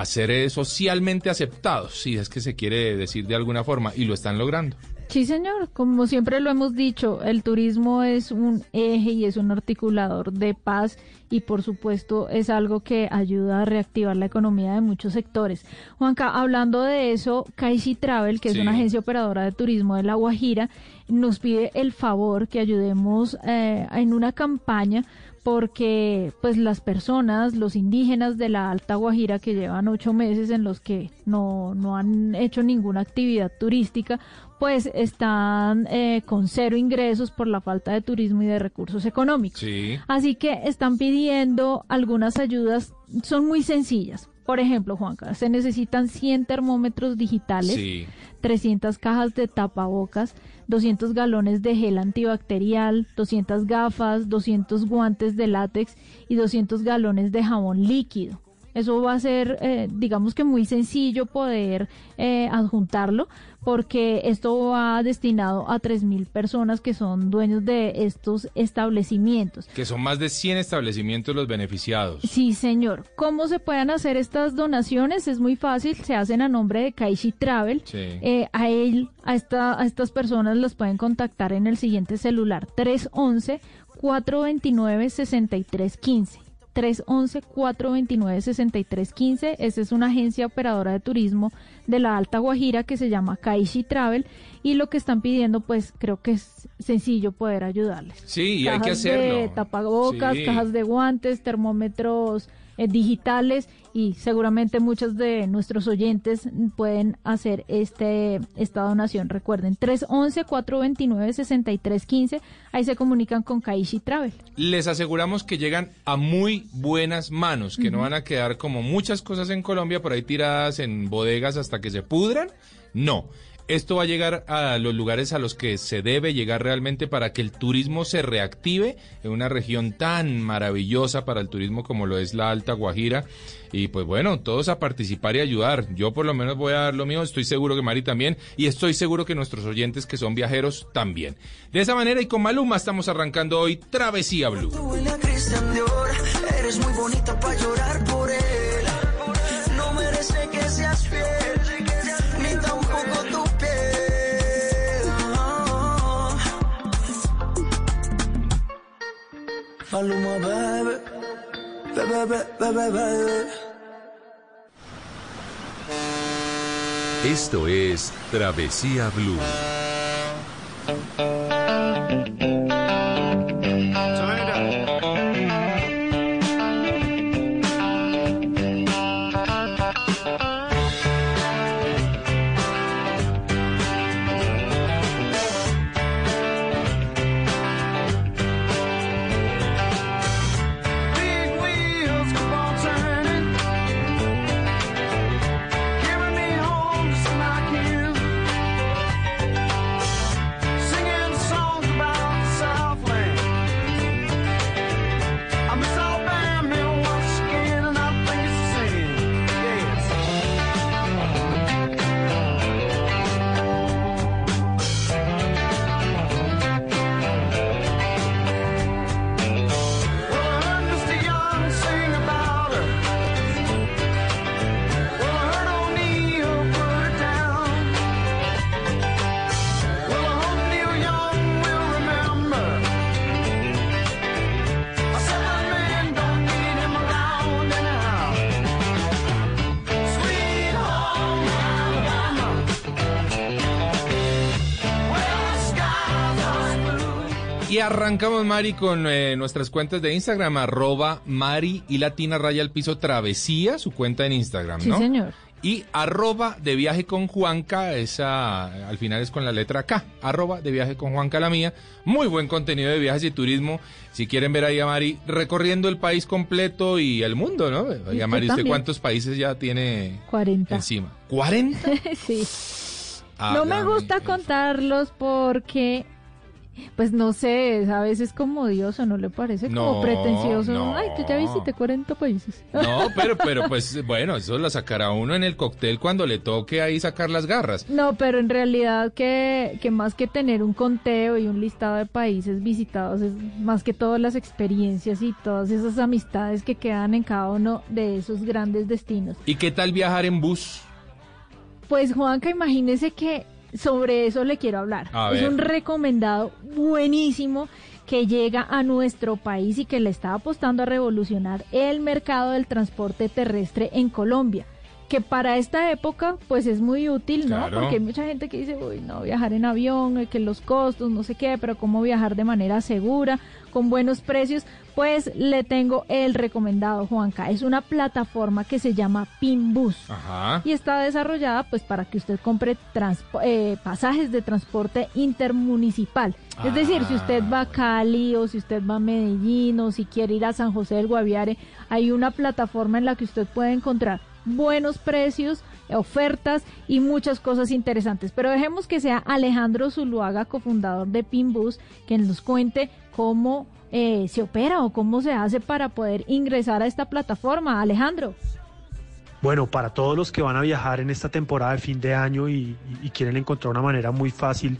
ser eh, socialmente aceptados, si es que se quiere decir de alguna forma, y lo están logrando. Sí, señor. Como siempre lo hemos dicho, el turismo es un eje y es un articulador de paz y por supuesto es algo que ayuda a reactivar la economía de muchos sectores. Juanca, hablando de eso, Kaisi Travel, que es una agencia operadora de turismo de La Guajira, nos pide el favor que ayudemos eh, en una campaña porque pues las personas, los indígenas de la Alta Guajira que llevan ocho meses en los que no, no han hecho ninguna actividad turística, pues están eh, con cero ingresos por la falta de turismo y de recursos económicos. Así que están pidiendo algunas ayudas, son muy sencillas Por ejemplo, Juanca, se necesitan 100 termómetros digitales, 300 cajas de tapabocas, 200 galones de gel antibacterial, 200 gafas, 200 guantes de látex y 200 galones de jabón líquido. Eso va a ser, eh, digamos que muy sencillo poder eh, adjuntarlo porque esto va destinado a 3.000 personas que son dueños de estos establecimientos. Que son más de 100 establecimientos los beneficiados. Sí, señor. ¿Cómo se pueden hacer estas donaciones? Es muy fácil, se hacen a nombre de Kaishi Travel. Eh, a él, a, esta, a estas personas las pueden contactar en el siguiente celular, 311 429 6315. 311-429-6315. Esa es una agencia operadora de turismo de la Alta Guajira que se llama Kaishi Travel y lo que están pidiendo pues creo que es sencillo poder ayudarles. Sí, y hay que hacerlo. De tapabocas, cajas de guantes, termómetros eh, digitales y seguramente muchos de nuestros oyentes pueden hacer este esta donación. Recuerden, 311-429-6315, ahí se comunican con Kaishi Travel. Les aseguramos que llegan a muy buenas manos, que no van a quedar como muchas cosas en Colombia por ahí tiradas en bodegas hasta que se pudran. No, esto va a llegar a los lugares a los que se debe llegar realmente para que el turismo se reactive en una región tan maravillosa para el turismo como lo es la Alta Guajira. Y pues bueno, todos a participar y ayudar. Yo por lo menos voy a dar lo mío, estoy seguro que Mari también y estoy seguro que nuestros oyentes que son viajeros también. De esa manera y con Maluma estamos arrancando hoy Travesía Blue. Maluma. Esto es Travesía Blue. Arrancamos, Mari, con eh, nuestras cuentas de Instagram, arroba Mari y Latina Raya al Piso Travesía, su cuenta en Instagram, ¿no? Sí, señor. Y arroba de viaje con Juanca, esa al final es con la letra K, arroba de viaje con Juanca la mía. Muy buen contenido de viajes y turismo. Si quieren ver ahí a Mari recorriendo el país completo y el mundo, ¿no? Y a Mari, ¿usted cuántos países ya tiene 40. encima? ¿40? [laughs] sí. no me gusta contarlos porque pues no sé, a veces como odioso, ¿no le parece? Como pretencioso. Ay, tú ya visité 40 países. No, [laughs] pero, pero pues bueno, eso lo sacará uno en el cóctel cuando le toque ahí sacar las garras. No, pero en realidad que, que más que tener un conteo y un listado de países visitados, es más que todas las experiencias y todas esas amistades que quedan en cada uno de esos grandes destinos. ¿Y qué tal viajar en bus? Pues Juanca, imagínese que sobre eso le quiero hablar. es un recomendado buenísimo que llega a nuestro país y que le está apostando a revolucionar el mercado del transporte terrestre en Colombia que para esta época pues es muy útil, ¿no? Porque hay mucha gente que dice, uy, no, viajar en avión, eh, que los costos, no sé qué, pero cómo viajar de manera segura, con buenos precios, pues le tengo el recomendado, Juanca. Es una plataforma que se llama Pinbus Ajá. y está desarrollada pues para que usted compre eh, pasajes de transporte intermunicipal. Es decir, si usted va a Cali o si usted va a Medellín o si quiere ir a San José del Guaviare, hay una plataforma en la que usted puede encontrar buenos precios, ofertas y muchas cosas interesantes. Pero dejemos que sea Alejandro Zuluaga, cofundador de Pinbus, quien nos cuente cómo eh, se opera o cómo se hace para poder ingresar a esta plataforma. Alejandro. Bueno, para todos los que van a viajar en esta temporada de fin de año y, quieren encontrar una manera muy fácil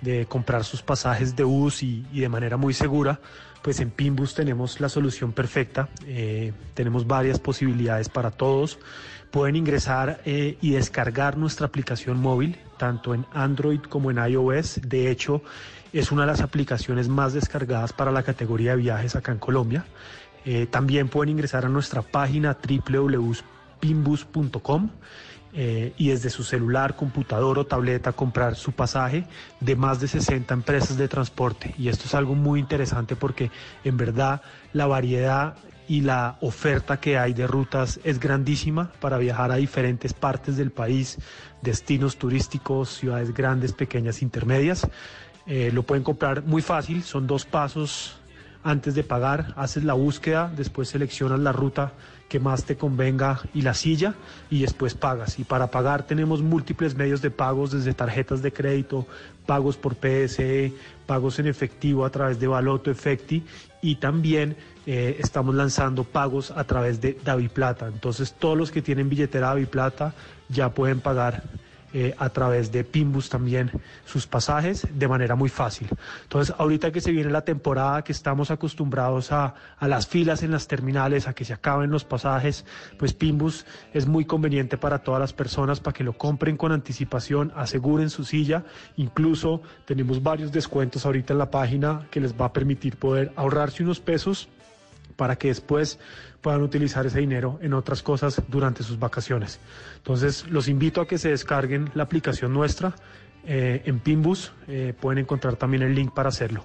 de comprar sus pasajes de bus y, de manera muy segura, pues en Pinbus tenemos la solución perfecta. Eh, tenemos varias posibilidades para todos. Pueden ingresar eh, y descargar nuestra aplicación móvil, tanto en Android como en iOS. De hecho, es una de las aplicaciones más descargadas para la categoría de viajes acá en Colombia. Eh, también pueden ingresar a nuestra página www.pimbus.com eh, y desde su celular, computador o tableta comprar su pasaje de más de 60 empresas de transporte. Y esto es algo muy interesante porque en verdad la variedad y la oferta que hay de rutas es grandísima para viajar a diferentes partes del país, destinos turísticos, ciudades grandes, pequeñas, intermedias. Eh, lo pueden comprar muy fácil, son dos pasos antes de pagar, haces la búsqueda, después seleccionas la ruta que más te convenga y la silla y después pagas. Y para pagar tenemos múltiples medios de pagos desde tarjetas de crédito, pagos por PSE, pagos en efectivo a través de Baloto Efecti y también eh, estamos lanzando pagos a través de Plata. Entonces todos los que tienen billetera Plata ya pueden pagar eh, a través de Pimbus también sus pasajes de manera muy fácil. Entonces, ahorita que se viene la temporada, que estamos acostumbrados a, a las filas en las terminales, a que se acaben los pasajes, pues Pimbus es muy conveniente para todas las personas para que lo compren con anticipación, aseguren su silla. Incluso tenemos varios descuentos ahorita en la página que les va a permitir poder ahorrarse unos pesos para que después puedan utilizar ese dinero en otras cosas durante sus vacaciones. Entonces, los invito a que se descarguen la aplicación nuestra eh, en Pimbus. Eh, pueden encontrar también el link para hacerlo.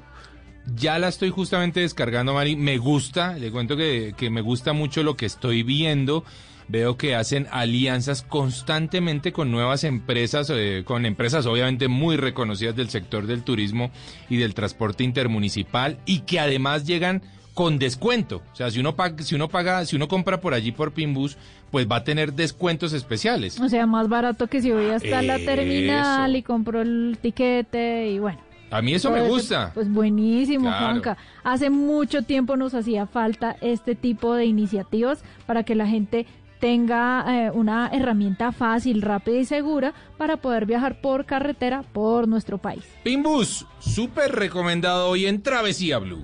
Ya la estoy justamente descargando, Mari. Me gusta, le cuento que, me gusta mucho lo que estoy viendo. Veo que hacen alianzas constantemente con nuevas empresas, eh, con empresas obviamente muy reconocidas del sector del turismo y del transporte intermunicipal y que además llegan con descuento. O sea, si uno paga, si uno paga, si uno compra por allí por Pinbus, pues va a tener descuentos especiales. O sea, más barato que si voy hasta la terminal y compro el tiquete y bueno. A mí eso me gusta. Pues buenísimo, Juanca. Hace mucho tiempo nos hacía falta este tipo de iniciativas para que la gente tenga eh, una herramienta fácil, rápida y segura para poder viajar por carretera por nuestro país. Pimbus, súper recomendado hoy en Travesía Blue.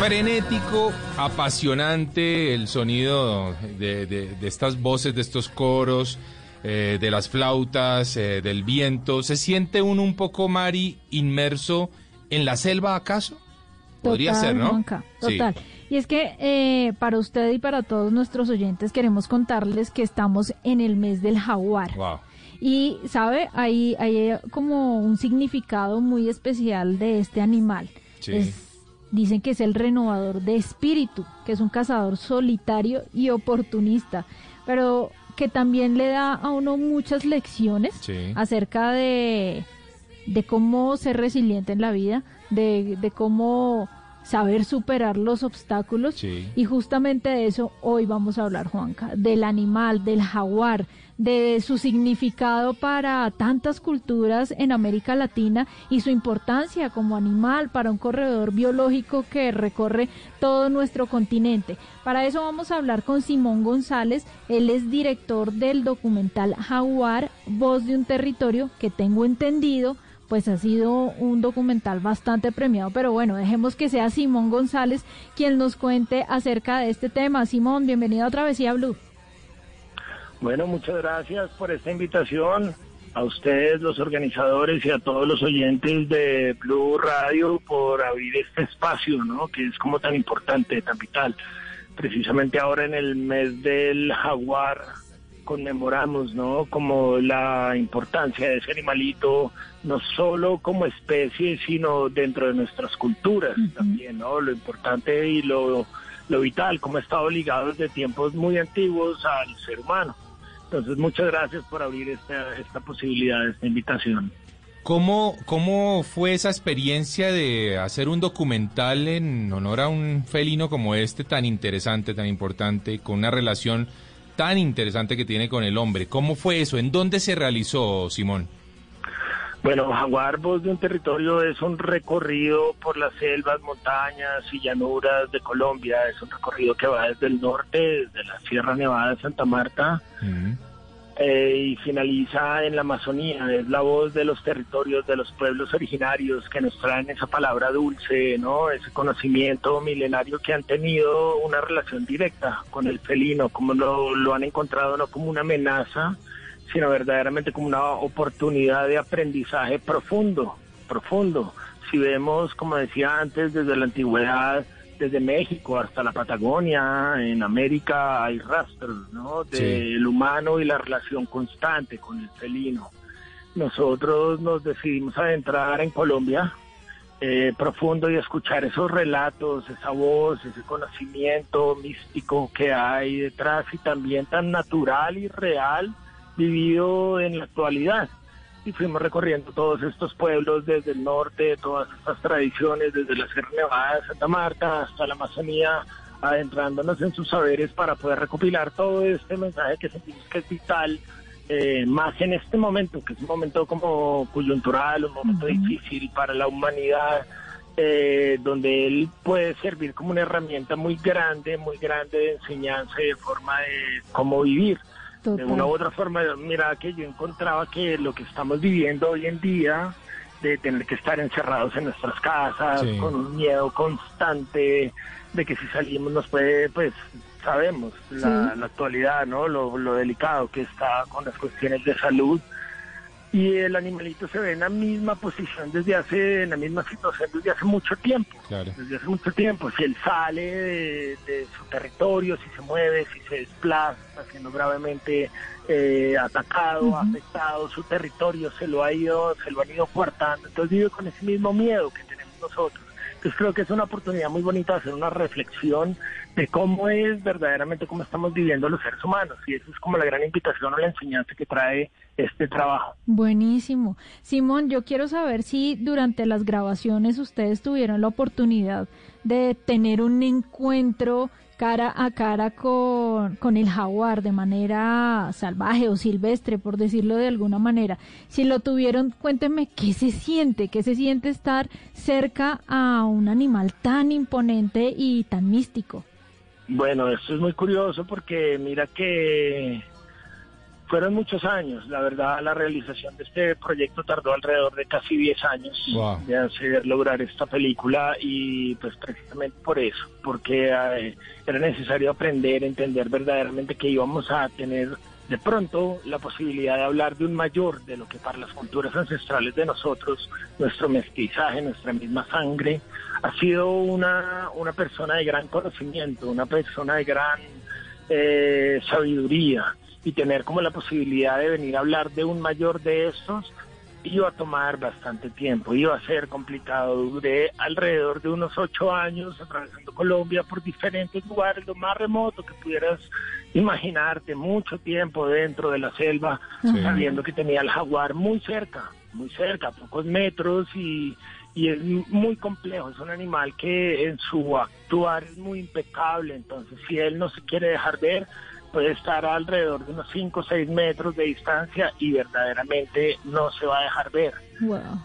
Frenético, apasionante el sonido de, estas voces, de estos coros, eh, de las flautas, eh, del viento. ¿Se siente uno un poco, Mari, inmerso en la selva acaso? Podría ser, ¿no? total. Y es que eh, para usted y para todos nuestros oyentes queremos contarles que estamos en el mes del jaguar. Y, ¿sabe? Hay, hay como un significado muy especial de este animal. Sí dicen que es el renovador de espíritu, que es un cazador solitario y oportunista, pero que también le da a uno muchas lecciones acerca de, de cómo ser resiliente en la vida, de, de cómo saber superar los obstáculos. Y justamente de eso hoy vamos a hablar, Juanca, del animal, del jaguar, de su significado para tantas culturas en América Latina y su importancia como animal para un corredor biológico que recorre todo nuestro continente. Para eso vamos a hablar con Simón González, él es director del documental Jaguar, Voz de un Territorio, que tengo entendido pues ha sido un documental bastante premiado, pero bueno, dejemos que sea Simón González quien nos cuente acerca de este tema. Simón, bienvenido a Travesía Blue. Bueno, muchas gracias por esta invitación a ustedes, los organizadores y a todos los oyentes de Blue Radio por abrir este espacio, ¿no? Que es como tan importante, tan vital. Precisamente ahora en el mes del jaguar conmemoramos, ¿no? Como la importancia de ese animalito, no solo como especie, sino dentro de nuestras culturas también, ¿no? Lo importante y lo, lo vital, como ha estado ligado desde tiempos muy antiguos al ser humano. Entonces, muchas gracias por abrir esta, esta posibilidad, esta invitación. ¿Cómo, ¿Cómo fue esa experiencia de hacer un documental en honor a un felino como este, tan interesante, tan importante, con una relación tan interesante que tiene con el hombre. ¿Cómo fue eso? ¿En dónde se realizó, Simón? Bueno, Jaguar Voz de un Territorio es un recorrido por las selvas, montañas y llanuras de Colombia. Es un recorrido que va desde el norte, desde la Sierra Nevada de Santa Marta, eh, y finaliza en la Amazonía. Es la voz de los territorios, de los pueblos originarios que nos traen esa palabra dulce, ¿no? Ese conocimiento milenario que han tenido una relación directa con el felino, como lo, lo han encontrado no como una amenaza, sino verdaderamente como una oportunidad de aprendizaje profundo, profundo. Si vemos, como decía antes, desde la antigüedad, desde México hasta la Patagonia, en América hay rastros ¿no? del humano y la relación constante con el felino. Nosotros nos decidimos adentrar en Colombia eh, profundo y escuchar esos relatos, esa voz, ese conocimiento místico que hay detrás y también tan natural y real vivido en la actualidad y fuimos recorriendo todos estos pueblos desde el norte, todas estas tradiciones, desde la Sierra Nevada de Santa Marta hasta la Amazonía, adentrándonos en sus saberes para poder recopilar todo este mensaje que sentimos que es vital, eh, más en este momento, que es un momento como coyuntural, un momento difícil para la humanidad, eh, donde él puede servir como una herramienta muy grande, muy grande de enseñanza y de forma de cómo vivir. De una u otra forma, mira que yo encontraba que lo que estamos viviendo hoy en día, de tener que estar encerrados en nuestras casas, con un miedo constante de que si salimos nos puede, pues sabemos la, actualidad, ¿no? Lo, lo delicado que está con las cuestiones de salud y el animalito se ve en la misma posición desde hace, en la misma situación desde hace mucho tiempo. Desde hace mucho tiempo. Si él sale de, su territorio, si se mueve, si se desplaza, está siendo gravemente eh, atacado, afectado, su territorio se lo ha ido, se lo han ido coartando. Entonces vive con ese mismo miedo que tenemos nosotros. Entonces creo que es una oportunidad muy bonita de hacer una reflexión de cómo es verdaderamente cómo estamos viviendo los seres humanos. Y eso es como la gran invitación o la enseñanza que trae este trabajo. Buenísimo. Simón, yo quiero saber si durante las grabaciones ustedes tuvieron la oportunidad de tener un encuentro cara a cara con, con, el jaguar de manera salvaje o silvestre, por decirlo de alguna manera. Si lo tuvieron, cuéntenme qué se siente, qué se siente estar cerca a un animal tan imponente y tan místico. Bueno, esto es muy curioso porque mira que fueron muchos años, la verdad la realización de este proyecto tardó alrededor de casi 10 años de hacer lograr esta película y pues precisamente por eso, porque eh, era necesario aprender, entender verdaderamente que íbamos a tener de pronto la posibilidad de hablar de un mayor, de lo que para las culturas ancestrales de nosotros, nuestro mestizaje, nuestra misma sangre, ha sido una, una persona de gran conocimiento, una persona de gran eh, sabiduría y tener como la posibilidad de venir a hablar de un mayor de estos iba a tomar bastante tiempo, iba a ser complicado. Duré alrededor de unos ocho años atravesando Colombia por diferentes lugares, lo más remoto que pudieras imaginarte, mucho tiempo dentro de la selva, sabiendo que tenía el jaguar muy cerca, muy cerca, pocos metros y, y es muy complejo, es un animal que en su actuar es muy impecable, entonces si él no se quiere dejar ver, puede estar alrededor de unos 5 o 6 metros de distancia y verdaderamente no se va a dejar ver.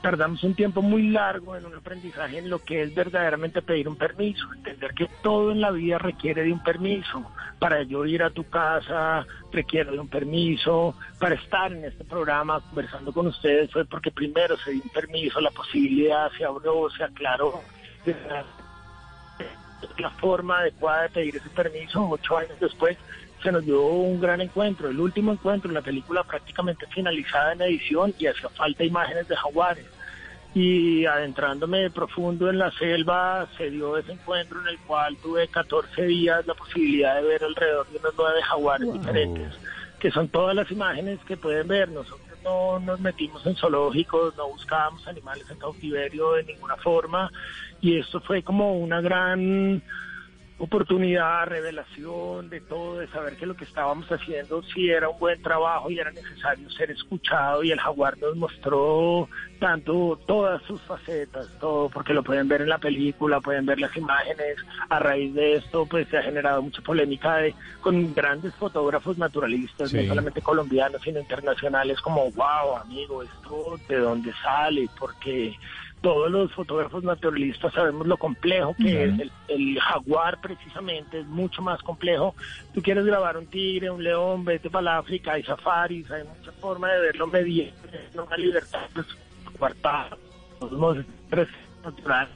Tardamos un tiempo muy largo en un aprendizaje en lo que es verdaderamente pedir un permiso, entender que todo en la vida requiere de un permiso. Para yo ir a tu casa requiero de un permiso, para estar en este programa conversando con ustedes fue porque primero se dio un permiso, la posibilidad se abrió, se aclaró la forma adecuada de pedir ese permiso ocho años después se nos dio un gran encuentro, el último encuentro, la película prácticamente finalizada en edición y hacía falta imágenes de jaguares. Y adentrándome profundo en la selva, se dio ese encuentro en el cual tuve 14 días la posibilidad de ver alrededor de unos nueve jaguares diferentes, que son todas las imágenes que pueden ver. Nosotros no nos metimos en zoológicos, no buscábamos animales en cautiverio de ninguna forma, y esto fue como una gran oportunidad, revelación de todo, de saber que lo que estábamos haciendo sí era un buen trabajo y era necesario ser escuchado y el jaguar nos mostró tanto todas sus facetas, todo, porque lo pueden ver en la película, pueden ver las imágenes, a raíz de esto pues se ha generado mucha polémica de, con grandes fotógrafos naturalistas, no solamente colombianos, sino internacionales, como wow, amigo, esto de dónde sale, porque todos los fotógrafos naturalistas sabemos lo complejo que es. El, jaguar precisamente es mucho más complejo. Tú quieres grabar un tigre, un león, vete para la África, hay safaris, hay mucha forma de verlo mediante una libertad pues, cuartada, natural.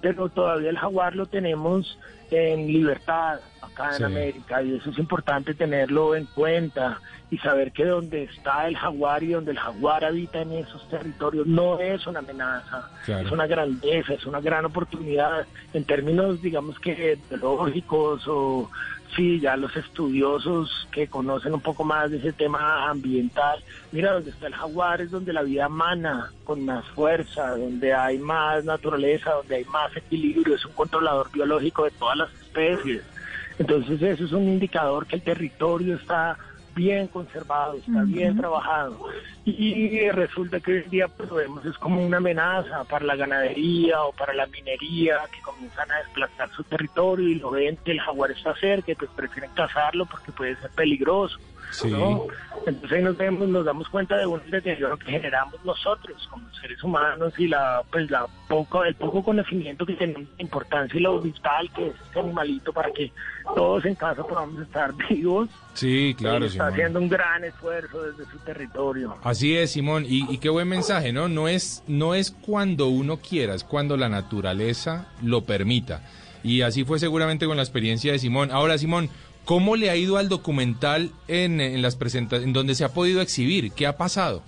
Pero todavía el jaguar lo tenemos en libertad acá en América y eso es importante tenerlo en cuenta y saber que donde está el jaguar y donde el jaguar habita en esos territorios no es una amenaza, es una grandeza, es una gran oportunidad en términos digamos que biológicos o sí, ya los estudiosos que conocen un poco más de ese tema ambiental, mira, donde está el jaguar es donde la vida mana con más fuerza, donde hay más naturaleza, donde hay más equilibrio, es un controlador biológico de todas las especies. Entonces eso es un indicador que el territorio está bien conservado, está bien trabajado. Y, resulta que hoy en día pues, lo vemos es como una amenaza para la ganadería o para la minería que comienzan a desplazar su territorio y lo ven que el jaguar está cerca y pues prefieren cazarlo porque puede ser peligroso. Entonces ahí nos vemos, nos damos cuenta de un deterioro que generamos nosotros como seres humanos y la pues la poco el poco conocimiento que tenemos de importancia y lo vital que es este animalito para que todos en casa podamos estar [laughs] vivos. Sí, claro. está haciendo un gran esfuerzo desde su territorio. Así es, Simón, y, y, qué buen mensaje, ¿no? No es, no es cuando uno quiera, es cuando la naturaleza lo permita. Y así fue seguramente con la experiencia de Simón. Ahora, Simón, ¿Cómo le ha ido al documental en, las presentaciones, en donde se ha podido exhibir? ¿Qué ha pasado?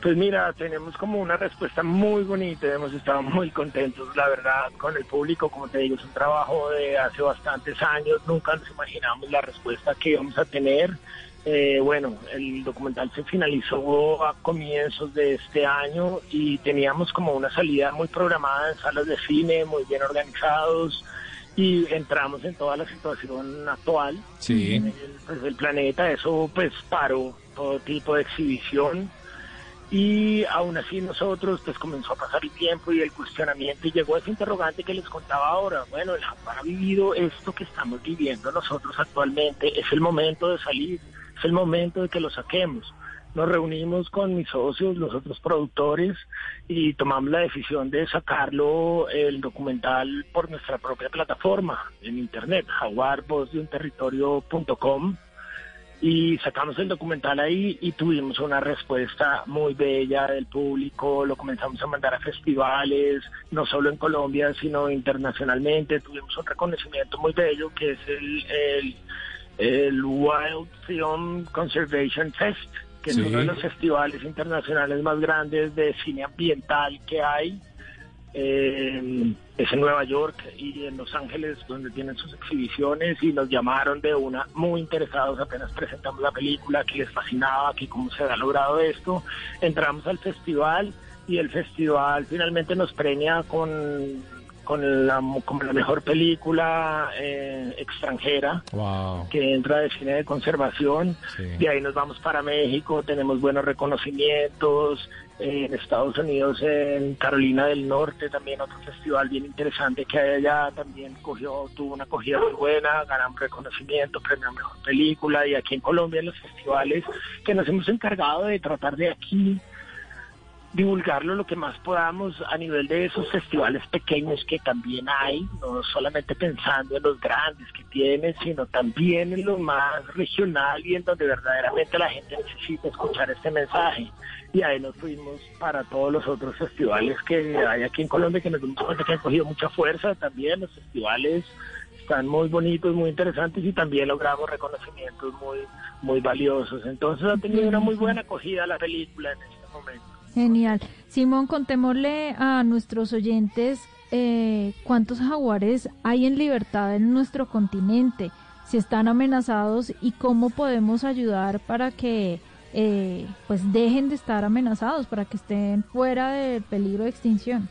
Pues mira, tenemos como una respuesta muy bonita, hemos estado [laughs] muy contentos, la verdad, con el público, como te digo, es un trabajo de hace bastantes años, nunca nos imaginamos la respuesta que íbamos a tener. Eh, bueno, el documental se finalizó a comienzos de este año y teníamos como una salida muy programada en salas de cine, muy bien organizados, y entramos en toda la situación actual sí. pues, del planeta. Eso pues paró todo tipo de exhibición y aún así nosotros pues comenzó a pasar el tiempo y el cuestionamiento y llegó ese interrogante que les contaba ahora. Bueno, el Japón ha vivido esto que estamos viviendo nosotros actualmente. Es el momento de salir, es el momento de que lo saquemos nos reunimos con mis socios, los otros productores, y tomamos la decisión de sacarlo el documental por nuestra propia plataforma en internet, jaguarvozdeunterritorio.com y sacamos el documental ahí y tuvimos una respuesta muy bella del público, lo comenzamos a mandar a festivales, no solo en Colombia, sino internacionalmente, tuvimos un reconocimiento muy bello que es el, Wild Film Conservation Fest, que es uno de los festivales internacionales más grandes de cine ambiental que hay. eh, es en Nueva York y en Los Ángeles donde tienen sus exhibiciones y nos llamaron de una muy interesados apenas presentamos la película que les fascinaba que cómo se ha logrado esto entramos al festival y el festival finalmente nos premia con con la, como la mejor película eh, extranjera que entra de cine de conservación. De ahí nos vamos para México, tenemos buenos reconocimientos. en Estados Unidos, en Carolina del Norte, también otro festival bien interesante que allá también cogió, tuvo una acogida muy buena, ganamos reconocimiento, premio a mejor película. Y aquí en Colombia, en los festivales que nos hemos encargado de tratar de aquí divulgarlo lo que más podamos a nivel de esos festivales pequeños que también hay, no solamente pensando en los grandes que tienen, sino también en lo más regional y en donde verdaderamente la gente necesita escuchar este mensaje. Y ahí nos fuimos para todos los otros festivales que hay aquí en Colombia que nos dimos cuenta que han cogido mucha fuerza también, los festivales están muy bonitos, muy interesantes y también logramos reconocimientos muy, muy valiosos. Entonces ha tenido una muy buena acogida la película en este momento. Genial. Simón, contémosle a nuestros oyentes eh, cuántos jaguares hay en libertad en nuestro continente, si están amenazados y cómo podemos ayudar para que eh, pues dejen de estar amenazados, para que estén fuera del peligro de extinción.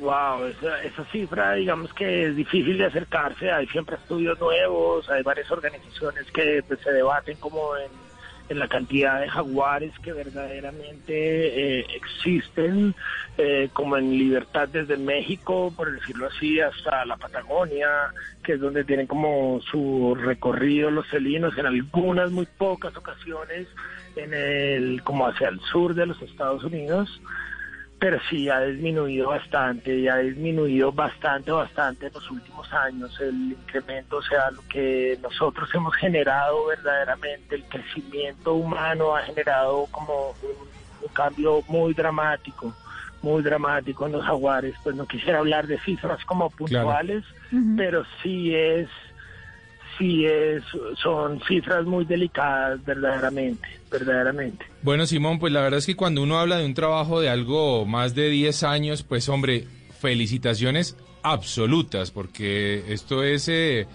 Wow, esa, esa cifra digamos que es difícil de acercarse, hay siempre estudios nuevos, hay varias organizaciones que pues, se debaten como en en la cantidad de jaguares que verdaderamente eh, existen, eh, como en libertad desde México, por decirlo así, hasta la Patagonia, que es donde tienen como su recorrido los felinos. En algunas muy pocas ocasiones, en el como hacia el sur de los Estados Unidos pero sí ha disminuido bastante, y ha disminuido bastante, bastante en los últimos años. El incremento, o sea, lo que nosotros hemos generado verdaderamente, el crecimiento humano ha generado como un, cambio muy dramático, muy dramático en los jaguares, pues no quisiera hablar de cifras como puntuales, pero sí es sí es, son cifras muy delicadas verdaderamente, verdaderamente. Bueno, Simón, pues la verdad es que cuando uno habla de un trabajo de algo más de 10 años, pues hombre, felicitaciones absolutas, porque esto es eh,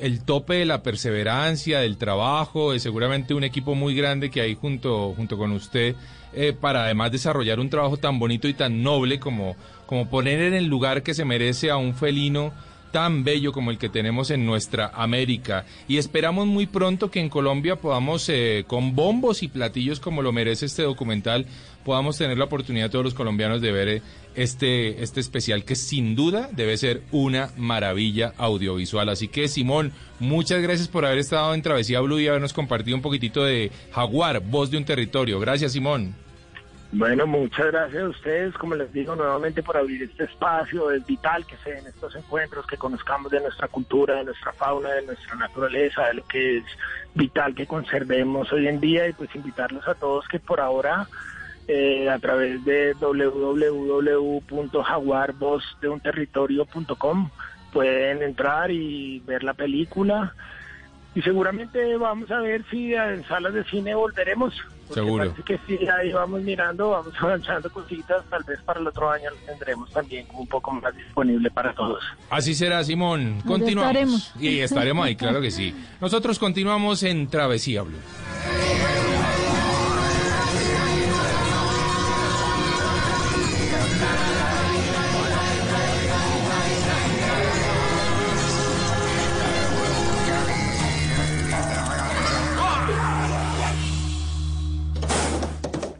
el tope de la perseverancia, del trabajo, es seguramente un equipo muy grande que hay junto, junto con usted, eh, para además desarrollar un trabajo tan bonito y tan noble como, como poner en el lugar que se merece a un felino tan bello como el que tenemos en nuestra América. Y esperamos muy pronto que en Colombia podamos, eh, con bombos y platillos como lo merece este documental, podamos tener la oportunidad todos los colombianos de ver eh, este, este especial que sin duda debe ser una maravilla audiovisual. Así que Simón, muchas gracias por haber estado en Travesía Blue y habernos compartido un poquitito de Jaguar, voz de un territorio. Gracias Simón. Bueno, muchas gracias a ustedes, como les digo nuevamente, por abrir este espacio. Es vital que se den estos encuentros, que conozcamos de nuestra cultura, de nuestra fauna, de nuestra naturaleza, de lo que es vital que conservemos hoy en día y pues invitarlos a todos que por ahora eh, a través de www.jaguarvozdeunterritorio.com pueden entrar y ver la película y seguramente vamos a ver si en salas de cine volveremos. Seguro. que sí, ahí vamos mirando, vamos [laughs] avanzando cositas, tal vez para el otro año lo tendremos también un poco más disponible para todos. Así será, Simón. Continuamos. Y estaremos ahí, claro que sí. Nosotros continuamos en Travesía Blue.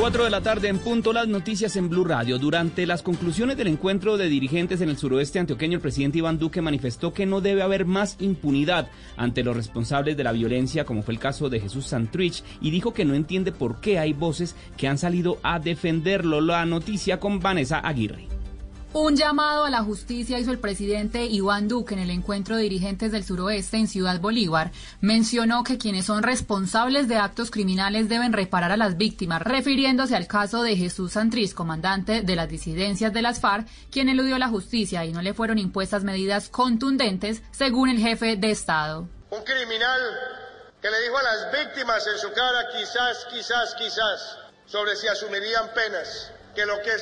4 de la tarde en punto las noticias en Blue Radio. Durante las conclusiones del encuentro de dirigentes en el suroeste antioqueño, el presidente Iván Duque manifestó que no debe haber más impunidad ante los responsables de la violencia, como fue el caso de Jesús Santrich, y dijo que no entiende por qué hay voces que han salido a defenderlo. La noticia con Vanessa Aguirre. Un llamado a la justicia hizo el presidente Iván Duque en el encuentro de dirigentes del suroeste en Ciudad Bolívar. Mencionó que quienes son responsables de actos criminales deben reparar a las víctimas, refiriéndose al caso de Jesús Santriz, comandante de las disidencias de las FARC, quien eludió la justicia y no le fueron impuestas medidas contundentes, según el jefe de Estado. Un criminal que le dijo a las víctimas en su cara quizás, quizás, quizás, sobre si asumirían penas, que lo que